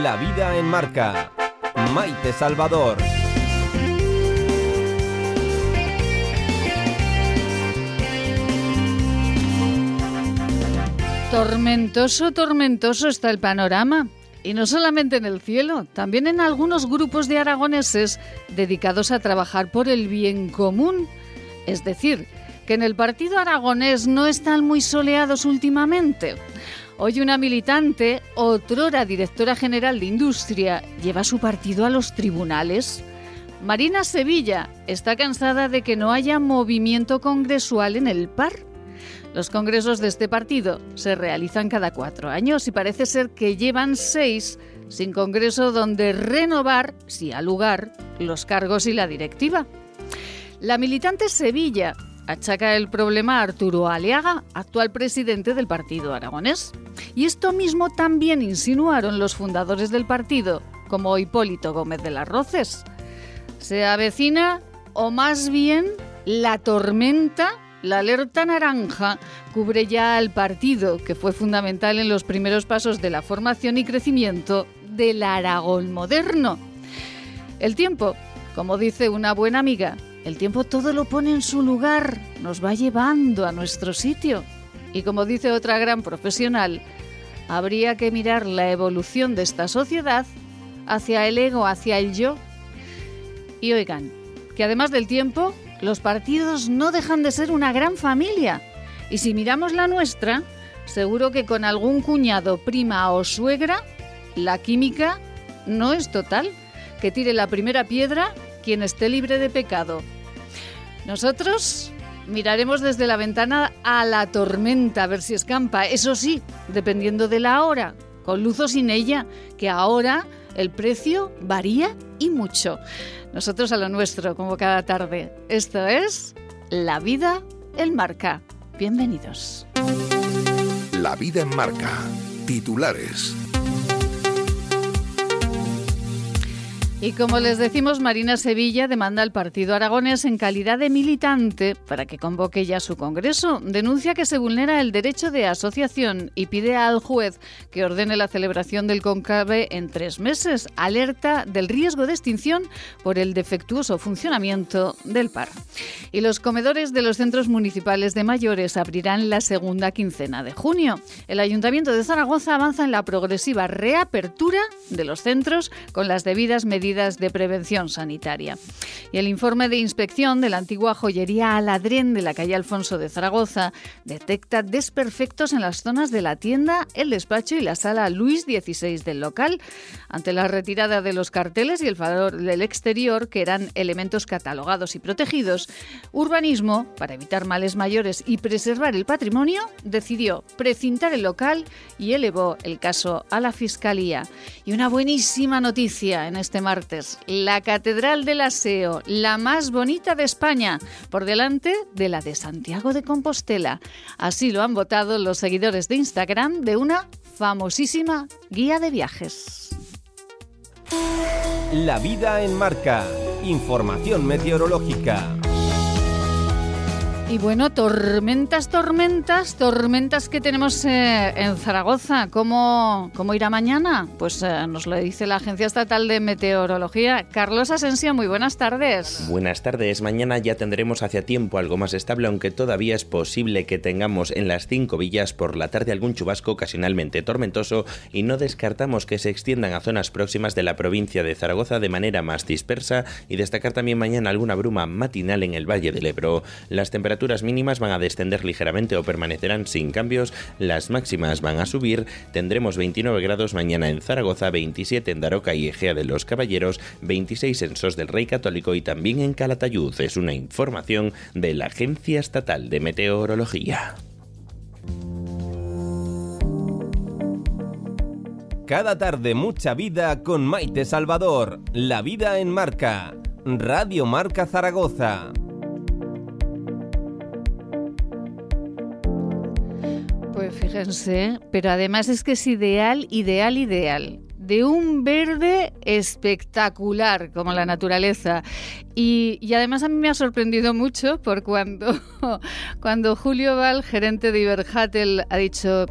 La vida en marca. Maite Salvador. Tormentoso, tormentoso está el panorama. Y no solamente en el cielo, también en algunos grupos de aragoneses dedicados a trabajar por el bien común. Es decir, que en el partido aragonés no están muy soleados últimamente. Hoy una militante, otrora directora general de Industria, lleva su partido a los tribunales. Marina Sevilla está cansada de que no haya movimiento congresual en el PAR. Los congresos de este partido se realizan cada cuatro años y parece ser que llevan seis sin congreso donde renovar, si ha lugar, los cargos y la directiva. La militante Sevilla achaca el problema a Arturo Aliaga, actual presidente del partido aragonés. Y esto mismo también insinuaron los fundadores del partido, como Hipólito Gómez de las Roces. Se avecina, o más bien, la tormenta la alerta naranja cubre ya al partido, que fue fundamental en los primeros pasos de la formación y crecimiento del Aragón moderno. El tiempo, como dice una buena amiga, el tiempo todo lo pone en su lugar, nos va llevando a nuestro sitio. Y como dice otra gran profesional, habría que mirar la evolución de esta sociedad hacia el ego, hacia el yo. Y oigan, que además del tiempo, los partidos no dejan de ser una gran familia. Y si miramos la nuestra, seguro que con algún cuñado, prima o suegra, la química no es total. Que tire la primera piedra quien esté libre de pecado. Nosotros miraremos desde la ventana a la tormenta a ver si escampa. Eso sí, dependiendo de la hora, con luz o sin ella, que ahora el precio varía y mucho. Nosotros a lo nuestro, como cada tarde. Esto es La Vida en Marca. Bienvenidos. La Vida en Marca. Titulares. Y como les decimos, Marina Sevilla demanda al Partido Aragonés en calidad de militante para que convoque ya su Congreso. Denuncia que se vulnera el derecho de asociación y pide al juez que ordene la celebración del conclave en tres meses. Alerta del riesgo de extinción por el defectuoso funcionamiento del PAR. Y los comedores de los centros municipales de mayores abrirán la segunda quincena de junio. El Ayuntamiento de Zaragoza avanza en la progresiva reapertura de los centros con las debidas medidas de prevención sanitaria. Y el informe de inspección de la antigua joyería Aladrén de la calle Alfonso de Zaragoza detecta desperfectos en las zonas de la tienda, el despacho y la sala Luis XVI del local. Ante la retirada de los carteles y el valor del exterior, que eran elementos catalogados y protegidos, Urbanismo, para evitar males mayores y preservar el patrimonio, decidió precintar el local y elevó el caso a la Fiscalía. Y una buenísima noticia en este martes la Catedral del Aseo, la más bonita de España, por delante de la de Santiago de Compostela. Así lo han votado los seguidores de Instagram de una famosísima guía de viajes. La vida en marca. Información meteorológica. Y bueno, tormentas, tormentas, tormentas que tenemos eh, en Zaragoza. ¿Cómo, ¿Cómo, irá mañana? Pues eh, nos lo dice la Agencia Estatal de Meteorología. Carlos Asensio, muy buenas tardes. Buenas tardes. Mañana ya tendremos hacia tiempo algo más estable, aunque todavía es posible que tengamos en las cinco villas por la tarde algún chubasco ocasionalmente tormentoso y no descartamos que se extiendan a zonas próximas de la provincia de Zaragoza de manera más dispersa y destacar también mañana alguna bruma matinal en el Valle del Ebro. Las temperaturas temperaturas mínimas van a descender ligeramente o permanecerán sin cambios, las máximas van a subir, tendremos 29 grados mañana en Zaragoza, 27 en Daroca y Egea de los Caballeros, 26 en Sos del Rey Católico y también en Calatayud. Es una información de la Agencia Estatal de Meteorología. Cada tarde mucha vida con Maite Salvador. La vida en marca. Radio Marca Zaragoza. Fíjense, pero además es que es ideal, ideal, ideal. De un verde espectacular, como la naturaleza. Y, y, además a mí me ha sorprendido mucho por cuando, cuando Julio Val, gerente de Iberhatel, ha dicho,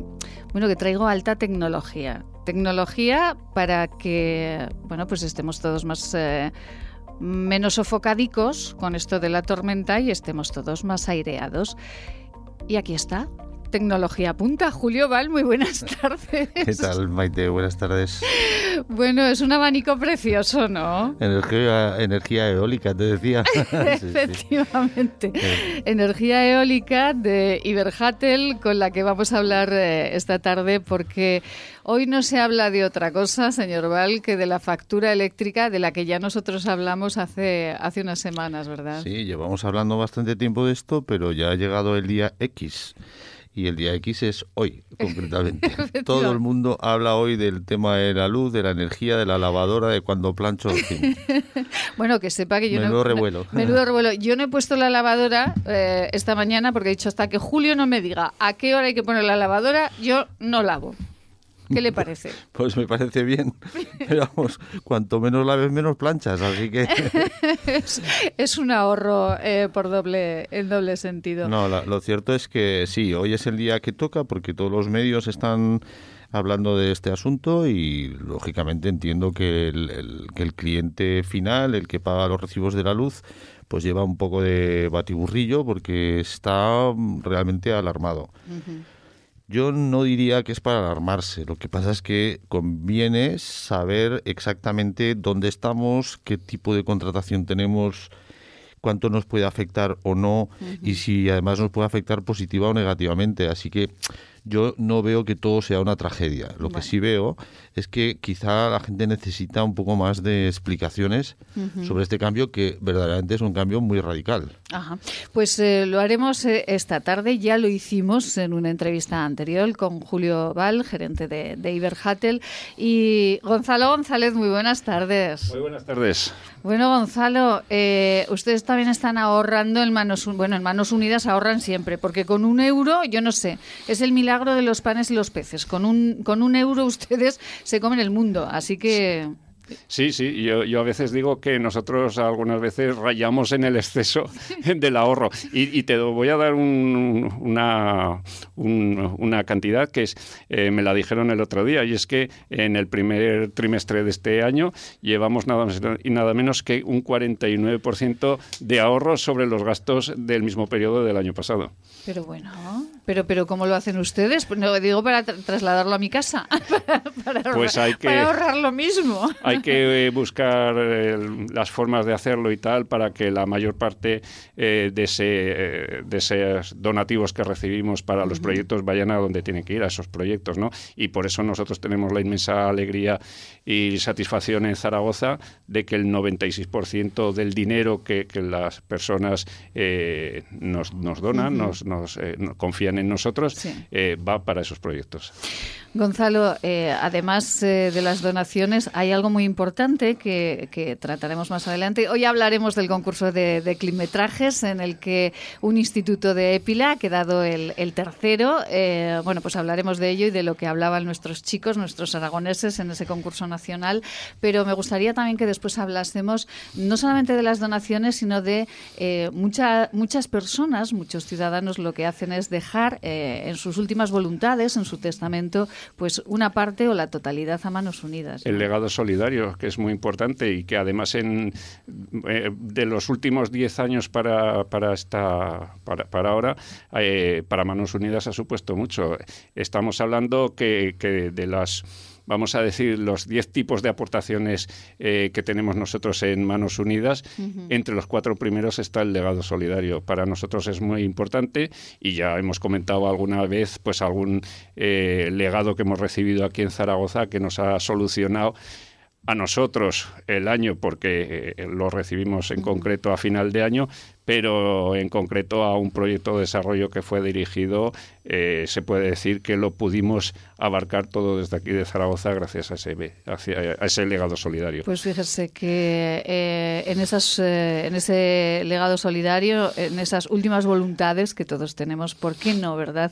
bueno, que traigo alta tecnología. Tecnología para que, bueno, pues estemos todos más... Eh, menos sofocadicos con esto de la tormenta y estemos todos más aireados. Y aquí está, Tecnología Punta. Julio Val, muy buenas tardes. ¿Qué tal, Maite? Buenas tardes. Bueno, es un abanico precioso, ¿no? Energía, energía eólica, te decía. Efectivamente. Energía eólica de Iberhatel, con la que vamos a hablar eh, esta tarde, porque hoy no se habla de otra cosa, señor Val, que de la factura eléctrica de la que ya nosotros hablamos hace, hace unas semanas, ¿verdad? Sí, llevamos hablando bastante tiempo de esto, pero ya ha llegado el día X y el día X es hoy, concretamente. Todo el mundo habla hoy del tema de la luz, de la energía, de la lavadora, de cuando plancho. bueno, que sepa que yo menudo no, revuelo. Menudo revuelo. Yo no he puesto la lavadora eh, esta mañana porque he dicho hasta que Julio no me diga a qué hora hay que poner la lavadora, yo no lavo. ¿Qué le parece? Pues me parece bien. Pero vamos, cuanto menos laves, menos planchas, así que... es, un ahorro eh, por doble, en doble sentido. No, lo cierto es que sí, hoy es el día que toca porque todos los medios están hablando de este asunto y lógicamente entiendo que el, que el cliente final, el que paga los recibos de la luz, pues lleva un poco de batiburrillo porque está realmente alarmado. Yo no diría que es para alarmarse. Lo que pasa es que conviene saber exactamente dónde estamos, qué tipo de contratación tenemos, cuánto nos puede afectar o no, y si además nos puede afectar positiva o negativamente. Así que yo no veo que todo sea una tragedia. Lo que sí veo es que quizá la gente necesita un poco más de explicaciones sobre este cambio que verdaderamente es un cambio muy radical. Ajá. Pues eh, lo haremos eh, esta tarde. Ya lo hicimos en una entrevista anterior con Julio Val, gerente de, de Iberhatel, y Gonzalo González. Muy buenas tardes. Muy buenas tardes. Bueno, Gonzalo, eh, ustedes también están ahorrando en manos, bueno, en manos unidas ahorran siempre, porque con un euro, yo no sé, es el milagro de los panes y los peces. Con un, con un euro ustedes se comen el mundo, así que... Sí, sí, yo, yo, a veces digo que nosotros algunas veces rayamos en el exceso del ahorro. Y, te voy a dar una, una cantidad que es, eh, me la dijeron el otro día, y es que en el primer trimestre de este año llevamos nada más y nada menos que un 49% de ahorro sobre los gastos del mismo periodo del año pasado. Pero bueno, pero, pero ¿cómo lo hacen ustedes? Pues no digo para trasladarlo a mi casa, para, pues hay que, ahorrar lo mismo. Hay que eh, buscar eh, las formas de hacerlo y tal para que la mayor parte eh, de, ese, de esos donativos que recibimos para los proyectos vayan a donde tienen que ir, a esos proyectos, ¿no? Y por eso nosotros tenemos la inmensa alegría y satisfacción en Zaragoza de que el 96% del dinero que, las personas nos, nos donan, nos, nos confían en nosotros, eh, va para esos proyectos. Gonzalo, eh, además eh, de las donaciones, hay algo muy importante que, trataremos más adelante. Hoy hablaremos del concurso de, de, climetrajes en el que un instituto de Épila ha quedado el, tercero. bueno, pues hablaremos de ello y de lo que hablaban nuestros chicos, nuestros aragoneses en ese concurso nacional. Pero me gustaría también que después hablásemos no solamente de las donaciones, sino de muchas personas, muchos ciudadanos, lo que hacen es dejar eh, en sus últimas voluntades, en su testamento, pues una parte o la totalidad a manos unidas. El legado solidario, que es muy importante y que además en, eh, de los últimos 10 años para, para, esta, para, para ahora, eh, para Manos Unidas ha supuesto mucho. Estamos hablando que, que de las vamos a decir, los 10 tipos de aportaciones eh, que tenemos nosotros en Manos Unidas, entre los cuatro primeros está el legado solidario. Para nosotros es muy importante y ya hemos comentado alguna vez pues algún eh, legado que hemos recibido aquí en Zaragoza que nos ha solucionado a nosotros el año porque eh, lo recibimos en concreto a final de año, pero en concreto a un proyecto de desarrollo que fue dirigido, eh, se puede decir que lo pudimos abarcar todo desde aquí de Zaragoza gracias a ese, a ese legado solidario. Pues fíjese que eh, en, esas, en ese legado solidario, en esas últimas voluntades que todos tenemos, ¿por qué no, verdad?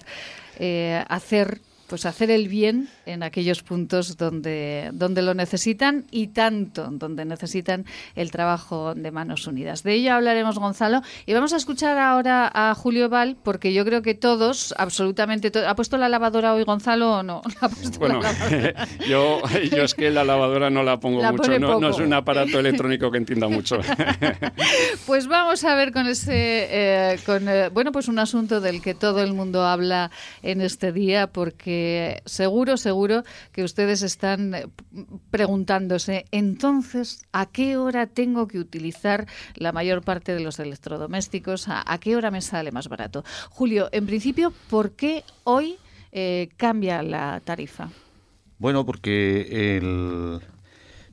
hacer pues hacer el bien en aquellos puntos donde, donde lo necesitan y tanto donde necesitan el trabajo de manos unidas. De ello hablaremos, Gonzalo. Y vamos a escuchar ahora a Julio Val, porque yo creo que todos, absolutamente todos. ¿Ha puesto la lavadora hoy, Gonzalo, o no? bueno, yo, yo es que la lavadora no la pongo mucho, no, no, es un aparato electrónico que entienda mucho. pues vamos a ver con ese, eh, con, eh, bueno, pues un asunto del que todo el mundo habla en este día, porque seguro, seguro que ustedes están eh, preguntándose, entonces, ¿a qué hora tengo que utilizar la mayor parte de los electrodomésticos? ¿A, qué hora me sale más barato? Julio, en principio, ¿por qué hoy eh, cambia la tarifa? Bueno, porque el...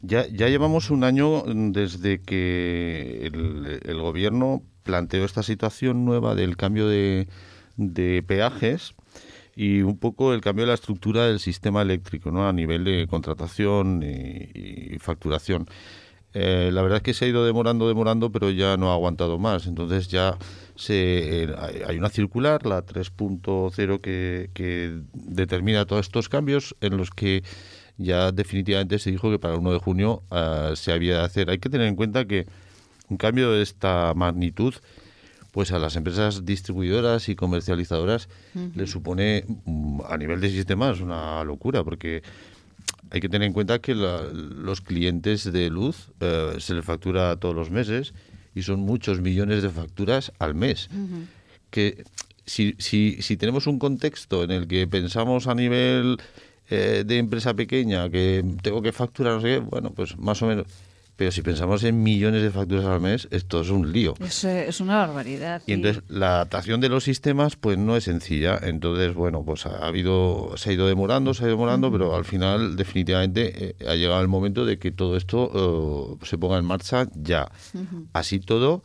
Ya, ya, llevamos un año desde que el, gobierno planteó esta situación nueva del cambio de peajes y un poco el cambio de la estructura del sistema eléctrico ¿no? a nivel de contratación y, facturación. Eh, la verdad es que se ha ido demorando, demorando, pero ya no ha aguantado más. Entonces ya se, eh, hay una circular, la 3.0, que, que determina todos estos cambios en los que ya definitivamente se dijo que para el 1 de junio uh, se había de hacer. Hay que tener en cuenta que un cambio de esta magnitud pues a las empresas distribuidoras y comercializadoras les supone mm, a nivel de sistemas una locura, porque hay que tener en cuenta que los clientes de luz eh, se les factura todos los meses y son muchos millones de facturas al mes. Que si, si, si tenemos un contexto en el que pensamos a nivel eh, de empresa pequeña que tengo que facturar, no sé qué, bueno, pues más o menos pero si pensamos en millones de facturas al mes, esto es un lío. Es, es una barbaridad. Y, entonces la adaptación de los sistemas pues no es sencilla. Entonces, bueno, pues ha habido, se ha ido demorando, se ha ido demorando, pero al final definitivamente eh, ha llegado el momento de que todo esto eh, se ponga en marcha ya. Así todo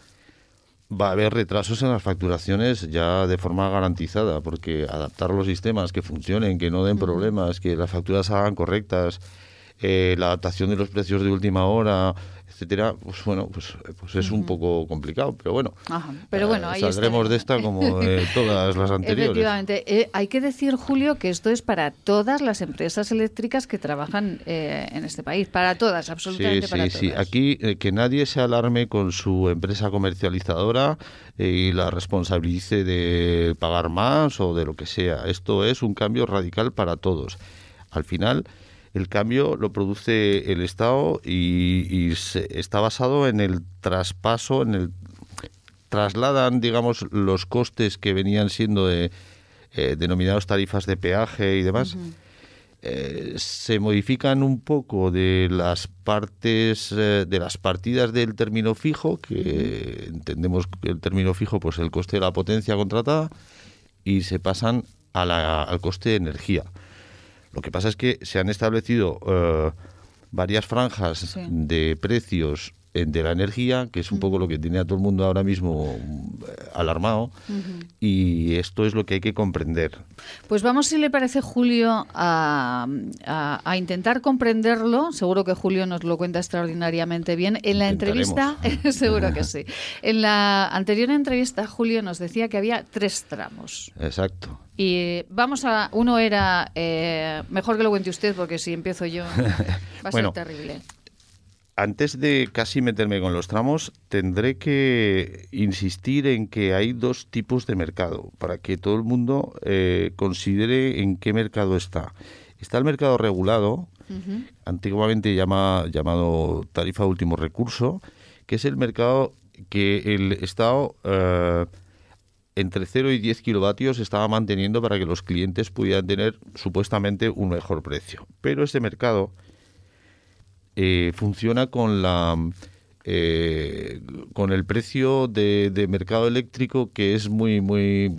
va a haber retrasos en las facturaciones ya de forma garantizada, porque adaptar los sistemas que funcionen, que no den problemas, que las facturas hagan correctas, eh, la adaptación de los precios de última hora, etcétera, pues bueno, pues, pues es un poco complicado, pero bueno, pero bueno ahí saldremos de esta como de todas las anteriores. Efectivamente, eh, hay que decir, Julio, que esto es para todas las empresas eléctricas que trabajan eh, en este país, para todas, absolutamente sí, para sí, Sí, aquí que nadie se alarme con su empresa comercializadora y la responsabilice de pagar más o de lo que sea. Esto es un cambio radical para todos. Al final el cambio lo produce el Estado y, está basado en el traspaso, en el trasladan, digamos, los costes que venían siendo de, eh, denominados tarifas de peaje y demás. Eh, se modifican un poco de las partes eh, de las partidas del término fijo que entendemos que el término fijo pues el coste de la potencia contratada y se pasan al coste de energía lo que pasa es que se han establecido eh, varias franjas de precios de la energía, que es un poco lo que tiene a todo el mundo ahora mismo eh, alarmado, y esto es lo que hay que comprender. Pues vamos, si le parece, Julio, a, intentar comprenderlo. Seguro que Julio nos lo cuenta extraordinariamente bien. En la entrevista, seguro que sí. En la anterior entrevista, Julio nos decía que había tres tramos. Exacto. Y vamos a. Uno era. Eh, mejor que lo cuente usted, porque si empiezo yo, va a ser terrible antes de casi meterme con los tramos, tendré que insistir en que hay dos tipos de mercado para que todo el mundo eh, considere en qué mercado está. Está el mercado regulado, antiguamente llama, llamado tarifa último recurso, que es el mercado que el Estado eh, entre 0 y 10 kilovatios estaba manteniendo para que los clientes pudieran tener supuestamente un mejor precio. Pero este mercado eh, funciona con la eh, con el precio de, mercado eléctrico que es muy muy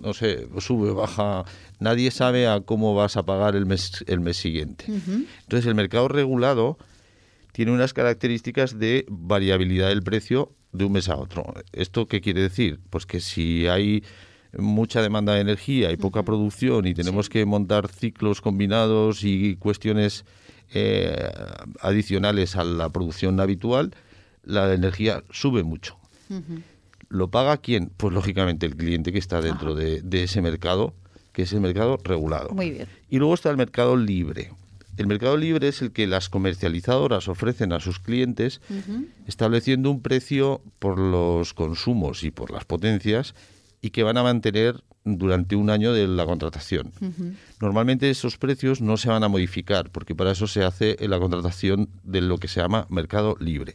no sé sube baja. Nadie sabe a cómo vas a pagar el mes el mes siguiente. Entonces el mercado regulado tiene unas características de variabilidad del precio de un mes a otro. Esto qué quiere decir pues que si hay mucha demanda de energía y poca producción y tenemos que montar ciclos combinados y cuestiones eh, adicionales a la producción habitual, la energía sube mucho. ¿Lo paga quién? Pues lógicamente el cliente que está dentro de, ese mercado que es el mercado regulado. Muy bien. Y luego está el mercado libre. El mercado libre es el que las comercializadoras ofrecen a sus clientes estableciendo un precio por los consumos y por las potencias y que van a mantener durante un año de la contratación. Normalmente esos precios no se van a modificar porque para eso se hace la contratación de lo que se llama mercado libre.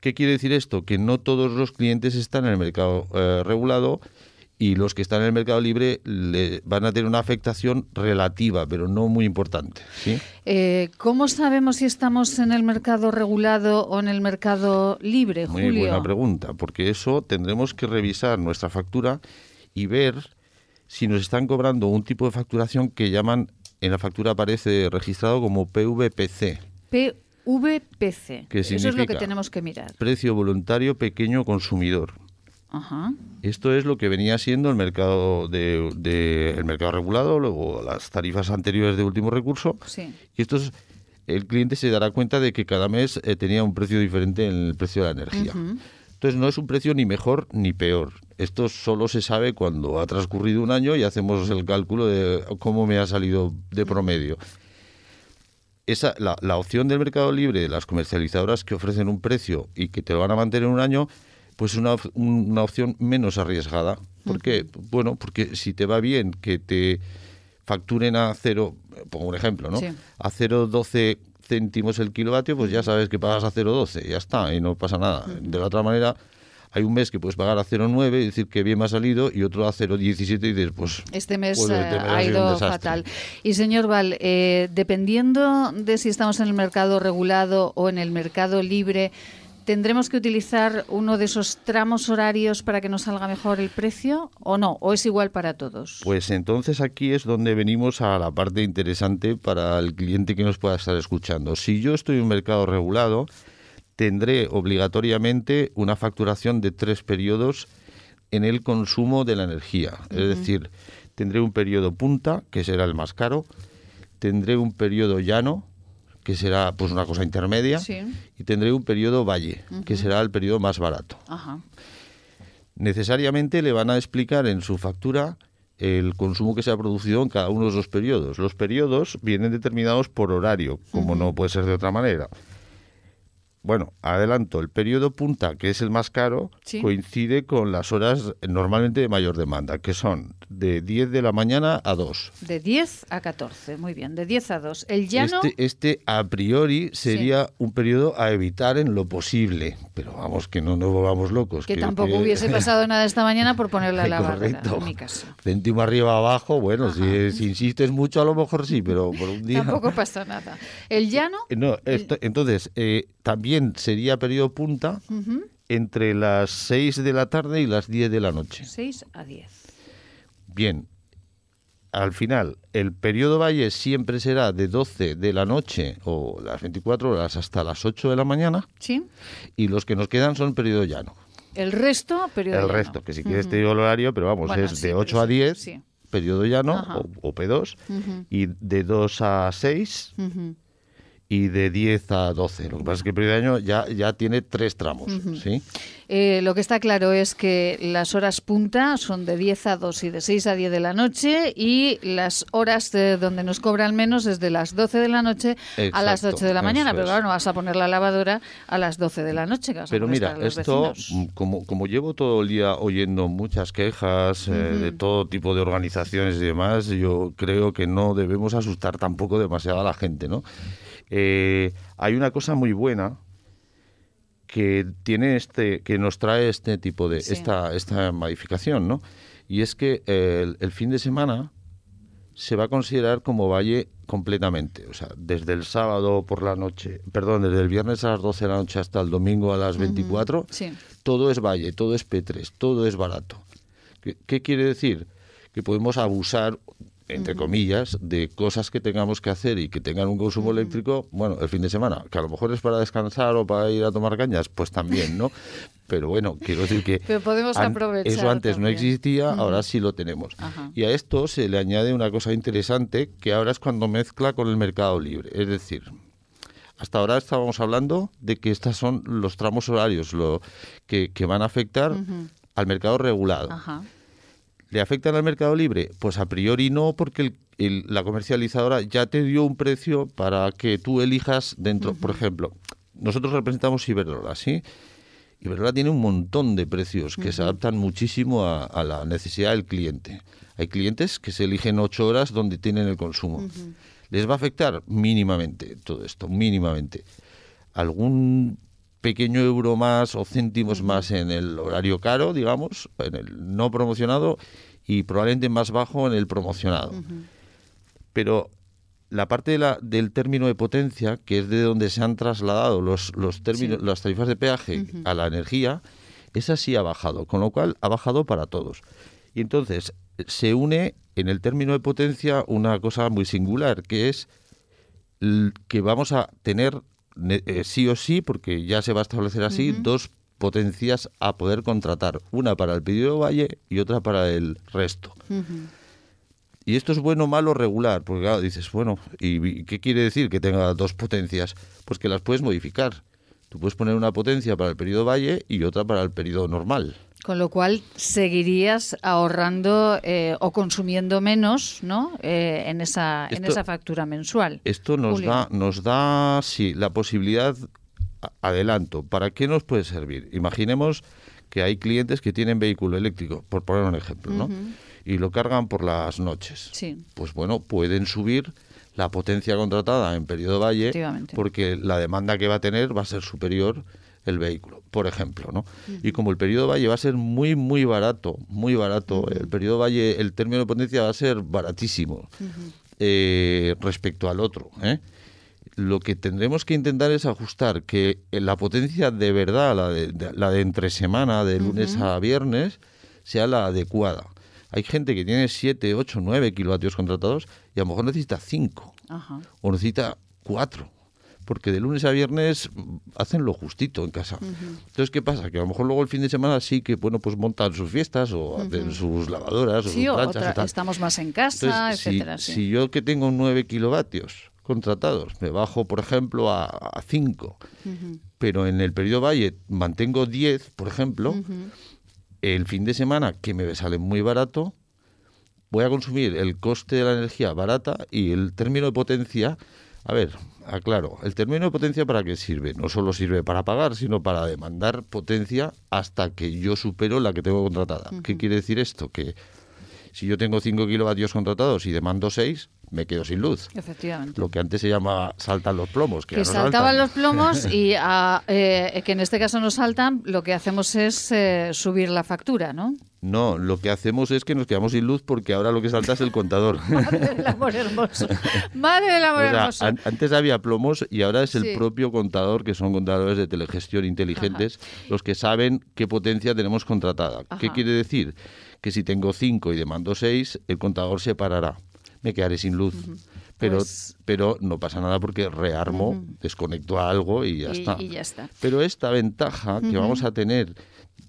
¿Qué quiere decir esto? Que no todos los clientes están en el mercado eh, regulado y los que están en el mercado libre le van a tener una afectación relativa, pero no muy importante. ¿sí? Eh, ¿Cómo sabemos si estamos en el mercado regulado o en el mercado libre, Julio? Muy buena pregunta, porque eso tendremos que revisar nuestra factura y ver si nos están cobrando un tipo de facturación que llaman, en la factura aparece registrado como PVPC. PVPC. Eso es lo que tenemos que mirar. Precio voluntario pequeño consumidor. Esto es lo que venía siendo el mercado de, el mercado regulado, luego las tarifas anteriores de último recurso. Y esto es, el cliente se dará cuenta de que cada mes eh, tenía un precio diferente en el precio de la energía. Entonces no es un precio ni mejor ni peor. Esto solo se sabe cuando ha transcurrido un año y hacemos el cálculo de cómo me ha salido de promedio. Esa, la, la opción del mercado libre de las comercializadoras que ofrecen un precio y que te lo van a mantener un año pues una, una opción menos arriesgada. ¿Por qué? Bueno, porque si te va bien que te facturen a cero, pongo un ejemplo, ¿no? A 0,12 céntimos el kilovatio, pues ya sabes que pagas a 0,12, ya está, y no pasa nada. De la otra manera, hay un mes que puedes pagar a 0,9 y decir que bien me ha salido y otro a 0,17 y dices, pues... Este mes, pues, este ha, ido fatal. Y señor Val, eh, dependiendo de si estamos en el mercado regulado o en el mercado libre, ¿Tendremos que utilizar uno de esos tramos horarios para que nos salga mejor el precio o no? ¿O es igual para todos? Pues entonces aquí es donde venimos a la parte interesante para el cliente que nos pueda estar escuchando. Si yo estoy en un mercado regulado, tendré obligatoriamente una facturación de tres periodos en el consumo de la energía. Es decir, tendré un periodo punta, que será el más caro, tendré un periodo llano, que será pues una cosa intermedia, y tendré un periodo valle, que será el periodo más barato. Necesariamente le van a explicar en su factura el consumo que se ha producido en cada uno de esos periodos. Los periodos vienen determinados por horario, como no puede ser de otra manera. Bueno, adelanto, el periodo punta, que es el más caro, coincide con las horas normalmente de mayor demanda, que son de 10 de la mañana a 2. De 10 a 14, muy bien, de 10 a 2. El llano... Este, este a priori sería un periodo a evitar en lo posible, pero vamos, que no nos volvamos locos. Que, tampoco hubiese pasado nada esta mañana por ponerle la lavadora, en mi caso. Céntimo arriba abajo, bueno, si, si, insistes mucho a lo mejor sí, pero por un día... Tampoco pasa nada. ¿El llano? No, entonces, eh, también sería periodo punta entre las 6 de la tarde y las 10 de la noche. 6 a 10. Bien, al final, el periodo valle siempre será de 12 de la noche o las 24 horas hasta las 8 de la mañana. Sí. Y los que nos quedan son periodo llano. El resto, periodo El resto, que si quieres te digo el horario, pero vamos, es de 8 a 10, periodo llano o, P2, y de 2 a 6 y de 10 a 12. Lo que pasa es que el de año ya, ya tiene tres tramos. ¿sí? Eh, lo que está claro es que las horas punta son de 10 a 2 y de 6 a 10 de la noche y las horas de donde nos cobran menos es de las 12 de la noche a las 8 de la mañana. Pero claro, no vas a poner la lavadora a las 12 de la noche. pero mira, esto, mm, como, como llevo todo el día oyendo muchas quejas eh, de todo tipo de organizaciones y demás, yo creo que no debemos asustar tampoco demasiado a la gente, ¿no? Eh, hay una cosa muy buena que tiene este, que nos trae este tipo de esta esta modificación, ¿no? Y es que el, fin de semana se va a considerar como valle completamente, o sea, desde el sábado por la noche, perdón, desde el viernes a las 12 de la noche hasta el domingo a las 24, todo es valle, todo es P3, todo es barato. ¿Qué quiere decir? Que podemos abusar entre comillas, de cosas que tengamos que hacer y que tengan un consumo eléctrico, bueno, el fin de semana, que a lo mejor es para descansar o para ir a tomar cañas, pues también, ¿no? Pero bueno, quiero decir que podemos aprovechar eso antes no existía, ahora sí lo tenemos. Y a esto se le añade una cosa interesante que ahora es cuando mezcla con el mercado libre, es decir, hasta ahora estábamos hablando de que estos son los tramos horarios lo que, que van a afectar al mercado regulado. ¿Le afectan al mercado libre? Pues a priori no, porque la comercializadora ya te dio un precio para que tú elijas dentro. Por ejemplo, nosotros representamos Iberdrola, ¿sí? Iberdrola tiene un montón de precios que se adaptan muchísimo a, la necesidad del cliente. Hay clientes que se eligen ocho horas donde tienen el consumo. ¿Les va a afectar? Mínimamente todo esto, mínimamente. Algún pequeño euro más o céntimos más en el horario caro, digamos, en el no promocionado y probablemente más bajo en el promocionado. Pero la parte de la, del término de potencia, que es de donde se han trasladado los, los términos, las tarifas de peaje a la energía, esa sí ha bajado, con lo cual ha bajado para todos. Y entonces se une en el término de potencia una cosa muy singular, que es que vamos a tener eh, sí o sí, porque ya se va a establecer así, dos potencias a poder contratar, una para el pedido valle y otra para el resto. Y esto es bueno, malo, regular, porque claro, dices, bueno, ¿y qué quiere decir que tenga dos potencias? Pues que las puedes modificar. Tú puedes poner una potencia para el periodo valle y otra para el periodo normal. Con lo cual seguirías ahorrando eh, o consumiendo menos, ¿no? Eh, en esa en esa factura mensual. Esto nos da nos da sí la posibilidad adelanto. ¿Para qué nos puede servir? Imaginemos que hay clientes que tienen vehículo eléctrico, por poner un ejemplo, ¿no? Y lo cargan por las noches. Sí. Pues bueno, pueden subir la potencia contratada en periodo valle porque la demanda que va a tener va a ser superior el vehículo, por ejemplo, ¿no? Y como el periodo valle va a ser muy, muy barato, muy barato, el periodo valle, el término de potencia va a ser baratísimo eh, respecto al otro, ¿eh? Lo que tendremos que intentar es ajustar que la potencia de verdad, la de, la de entre semana, de lunes a viernes, sea la adecuada. Hay gente que tiene 7, 8, 9 kilovatios contratados y a lo mejor necesita 5 o necesita 4 porque de lunes a viernes hacen lo justito en casa. Entonces, ¿qué pasa? Que a lo mejor luego el fin de semana sí que, bueno, pues montan sus fiestas o hacen sus lavadoras o sus planchas y estamos más en casa, etcétera. Si, yo que tengo 9 kilovatios contratados, me bajo, por ejemplo, a 5, pero en el periodo Valle mantengo 10, por ejemplo, el fin de semana, que me sale muy barato, voy a consumir el coste de la energía barata y el término de potencia, a ver, aclaro, el término de potencia para qué sirve? No solo sirve para pagar, sino para demandar potencia hasta que yo supero la que tengo contratada. ¿Qué quiere decir esto? Que si yo tengo 5 kilovatios contratados y demando 6, me quedo sin luz. Efectivamente. Lo que antes se llama saltan los plomos. Que, saltaban los plomos y eh, que en este caso no saltan, lo que hacemos es eh, subir la factura, ¿no? No, lo que hacemos es que nos quedamos sin luz porque ahora lo que salta es el contador. Madre del amor hermoso. Madre del amor hermoso. antes había plomos y ahora es el propio contador, que son contadores de telegestión inteligentes, los que saben qué potencia tenemos contratada. ¿Qué quiere decir? Que si tengo 5 y demando 6, el contador se parará. Me quedaré sin luz. Pero, pues pero no pasa nada porque rearmo, desconecto a algo y ya, está. y ya está. Pero esta ventaja que vamos a tener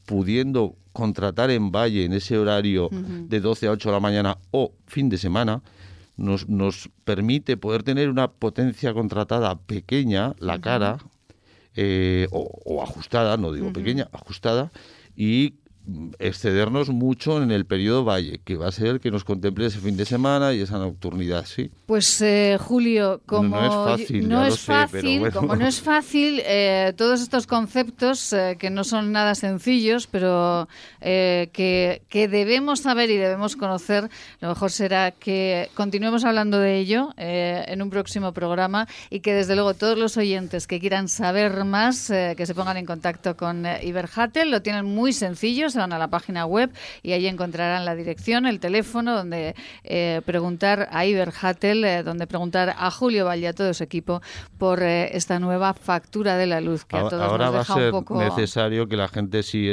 pudiendo contratar en Valle en ese horario de 12 a 8 de la mañana o fin de semana, nos, nos permite poder tener una potencia contratada pequeña, la cara, eh, o, ajustada, no digo pequeña, ajustada, y excedernos mucho en el periodo valle, que va a ser el que nos contemple ese fin de semana y esa nocturnidad, ¿sí? Pues eh, Julio, como no, es fácil, no es fácil como no es fácil, eh, todos estos conceptos eh, que no son nada sencillos, pero que, que, debemos saber y debemos conocer, lo mejor será que continuemos hablando de ello en un próximo programa y que desde luego todos los oyentes que quieran saber más, que se pongan en contacto con Iberhatel, lo tienen muy sencillo, van a la página web y ahí encontrarán la dirección, el teléfono donde eh, preguntar a Iber Hattel, eh, donde preguntar a Julio Valle y a todo su equipo por eh, esta nueva factura de la luz que a todos Ahora nos deja va a ser un poco... necesario que la gente sí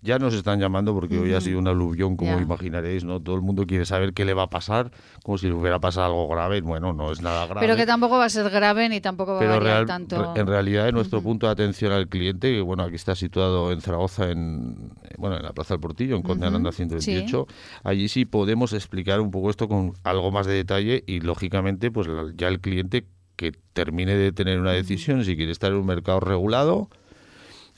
ya nos están llamando porque hoy ha sido un aluvión como imaginaréis, ¿no? Todo el mundo quiere saber qué le va a pasar, como si le hubiera pasado algo grave. Bueno, no es nada grave. Pero que tampoco va a ser grave ni tampoco va a variar tanto. En realidad, en nuestro punto de atención al cliente, que bueno, aquí está situado en Zaragoza, en, bueno, en la Plaza del Portillo, en Conde uh 128. Allí sí podemos explicar un poco esto con algo más de detalle y, lógicamente, pues ya el cliente que termine de tener una decisión, si quiere estar en un mercado regulado,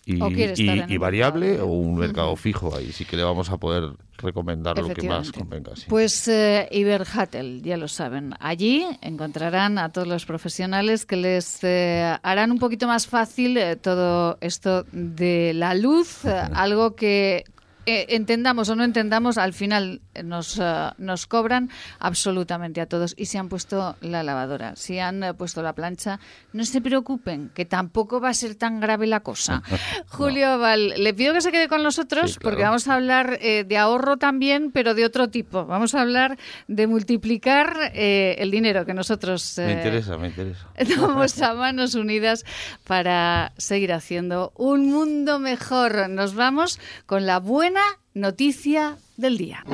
y, variable o un mercado fijo. Ahí sí que le vamos a poder recomendar lo que más convenga. Pues eh, Iberhatel, ya lo saben. Allí encontrarán a todos los profesionales que les eh, harán un poquito más fácil eh, todo esto de la luz, algo que eh, entendamos o no entendamos, al final nos, eh, nos cobran absolutamente a todos. Y si han puesto la lavadora, si han eh, puesto la plancha, no se preocupen, que tampoco va a ser tan grave la cosa. Julio Val, le pido que se quede con nosotros porque vamos a hablar de ahorro también, pero de otro tipo. Vamos a hablar de multiplicar el dinero que nosotros me interesa, me interesa. damos a manos unidas para seguir haciendo un mundo mejor. Nos vamos con la buena noticia del día.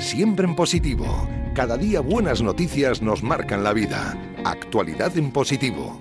Siempre en positivo. Cada día buenas noticias nos marcan la vida. Actualidad en positivo.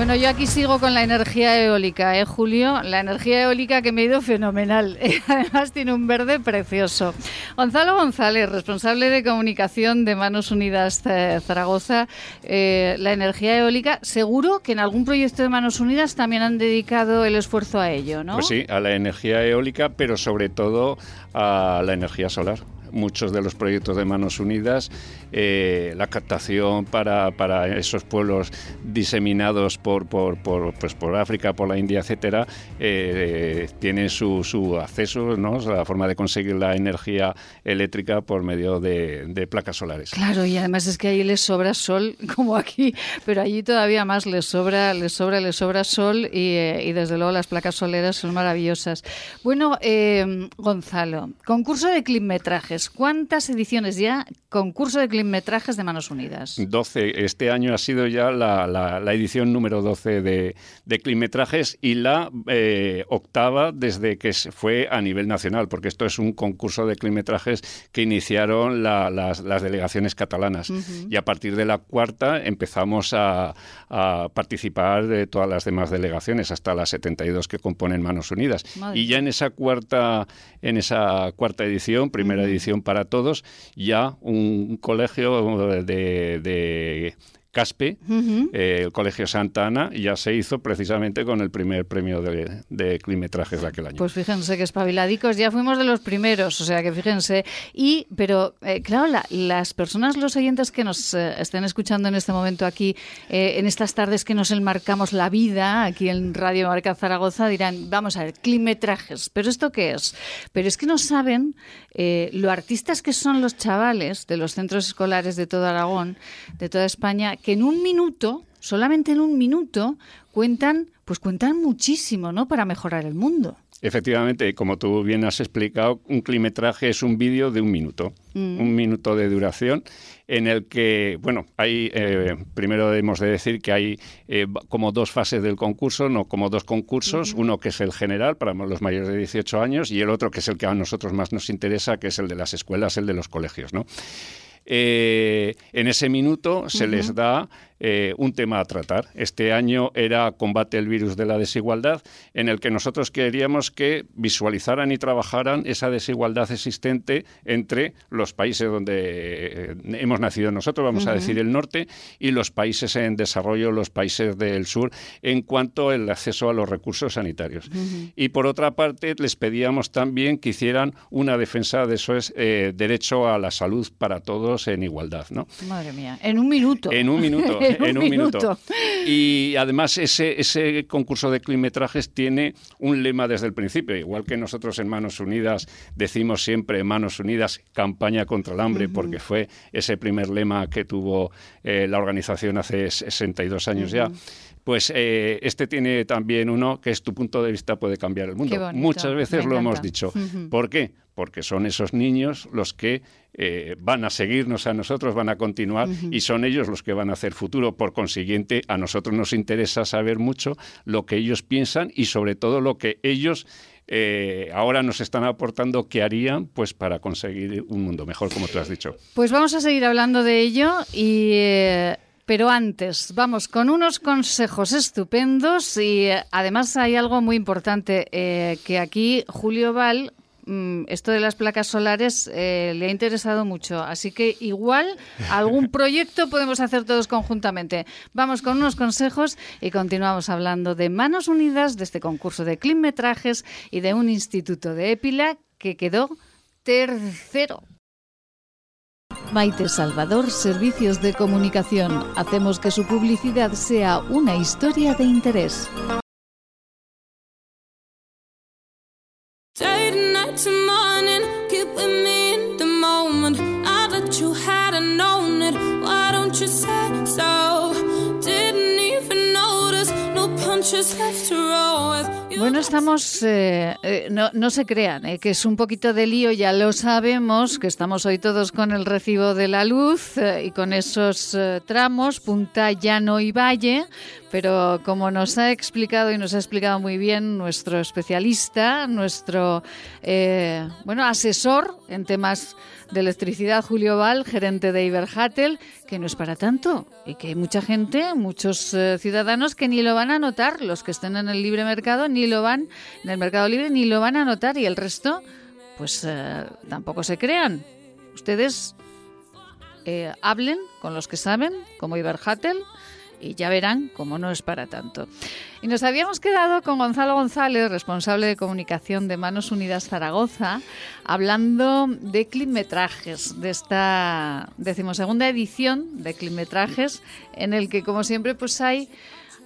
Bueno, yo aquí sigo con la energía eólica, ¿eh, Julio? La energía eólica que me ha ido fenomenal. Además tiene un verde precioso. Gonzalo González, responsable de comunicación de Manos Unidas eh, Zaragoza. Eh, la energía eólica, seguro que en algún proyecto de Manos Unidas también han dedicado el esfuerzo a ello, ¿no? Pues sí, a la energía eólica, pero sobre todo a la energía solar muchos de los proyectos de Manos Unidas, eh, la captación para, para, esos pueblos diseminados por, por, por, pues por África, por la India, etcétera, eh, tiene su, su acceso, ¿no? la forma de conseguir la energía eléctrica por medio de, placas solares. Claro, y además es que ahí les sobra sol, como aquí, pero allí todavía más les sobra, les sobra, les sobra sol y, eh, desde luego las placas soleras son maravillosas. Bueno, Gonzalo, concurso de ¿Cuántas ediciones ya? Concurso de climetrajes de Manos Unidas. 12. Este año ha sido ya la, edición número 12 de, de y la eh, octava desde que fue a nivel nacional, porque esto es un concurso de climetrajes que iniciaron las, delegaciones catalanas. Y a partir de la cuarta empezamos a, participar de todas las demás delegaciones, hasta las 72 que componen Manos Unidas. y ya en esa cuarta, en esa cuarta edición, primera edición, para todos, ya un colegio de Caspe, eh, el Colegio Santa Ana, ya se hizo precisamente con el primer premio de, de climetrajes de aquel año. Pues fíjense que espabiladicos, ya fuimos de los primeros, o sea que fíjense. Y, pero eh, claro, las personas, los oyentes que nos eh, estén escuchando en este momento aquí, en estas tardes que nos enmarcamos la vida, aquí en Radio Marca Zaragoza, dirán, vamos a ver, climetrajes, ¿pero esto qué es? Pero es que no saben lo artistas que son los chavales de los centros escolares de todo Aragón, de toda España, que en un minuto, solamente en un minuto, cuentan, pues cuentan muchísimo, ¿no? Para mejorar el mundo. Efectivamente, como tú bien has explicado, un climetraje es un vídeo de un minuto, mm. un minuto de duración, en el que, bueno, hay, eh, primero debemos de decir que hay eh, como dos fases del concurso, no como dos concursos, uno que es el general para los mayores de 18 años y el otro que es el que a nosotros más nos interesa, que es el de las escuelas, el de los colegios, ¿no? Eh, en ese minuto se les da eh, un tema a tratar. Este año era combate el virus de la desigualdad, en el que nosotros queríamos que visualizaran y trabajaran esa desigualdad existente entre los países donde eh, hemos nacido nosotros, vamos a decir el norte, y los países en desarrollo, los países del sur, en cuanto al acceso a los recursos sanitarios. Y por otra parte, les pedíamos también que hicieran una defensa de eso es eh, derecho a la salud para todos en igualdad. ¿no? Madre mía, en un minuto. En un minuto. en un minuto. Y además ese, ese concurso de climetrajes tiene un lema desde el principio, igual que nosotros en Manos Unidas decimos siempre Manos Unidas, campaña contra el hambre, porque fue ese primer lema que tuvo eh, la organización hace 62 años ya pues eh, este tiene también uno que es tu punto de vista puede cambiar el mundo. Muchas veces lo hemos dicho. ¿Por qué? Porque son esos niños los que eh, van a seguirnos a nosotros, van a continuar y son ellos los que van a hacer futuro. Por consiguiente, a nosotros nos interesa saber mucho lo que ellos piensan y sobre todo lo que ellos eh, ahora nos están aportando qué harían pues para conseguir un mundo mejor, como tú has dicho. Pues vamos a seguir hablando de ello y eh, pero antes, vamos con unos consejos estupendos y además hay algo muy importante que aquí Julio Val mm, esto de las placas solares eh, le ha interesado mucho. Así que igual algún proyecto podemos hacer todos conjuntamente. Vamos con unos consejos y continuamos hablando de Manos Unidas, de este concurso de climetrajes y de un instituto de Épila que quedó tercero. Maite Salvador, Servicios de Comunicación. Hacemos que su publicidad sea una historia de interés. Bueno, estamos, eh, eh, no, se crean, eh, que es un poquito de lío, ya lo sabemos, que estamos hoy todos con el recibo de la luz y con esos tramos, punta, llano y valle, pero como nos ha explicado y nos ha explicado muy bien nuestro especialista, nuestro bueno asesor en temas de electricidad, Julio Val, gerente de Iberhatel, que no es para tanto y que hay mucha gente, muchos eh, ciudadanos que ni lo van a notar, los que estén en el libre mercado ni lo van, en el mercado libre ni lo van a notar y el resto, pues eh, tampoco se crean. Ustedes eh, hablen con los que saben, como Iberhatel, y ya verán cómo no es para tanto. Y nos habíamos quedado con Gonzalo González, responsable de comunicación de Manos Unidas Zaragoza, hablando de climetrajes, de esta decimosegunda edición de climetrajes, en el que, como siempre, pues hay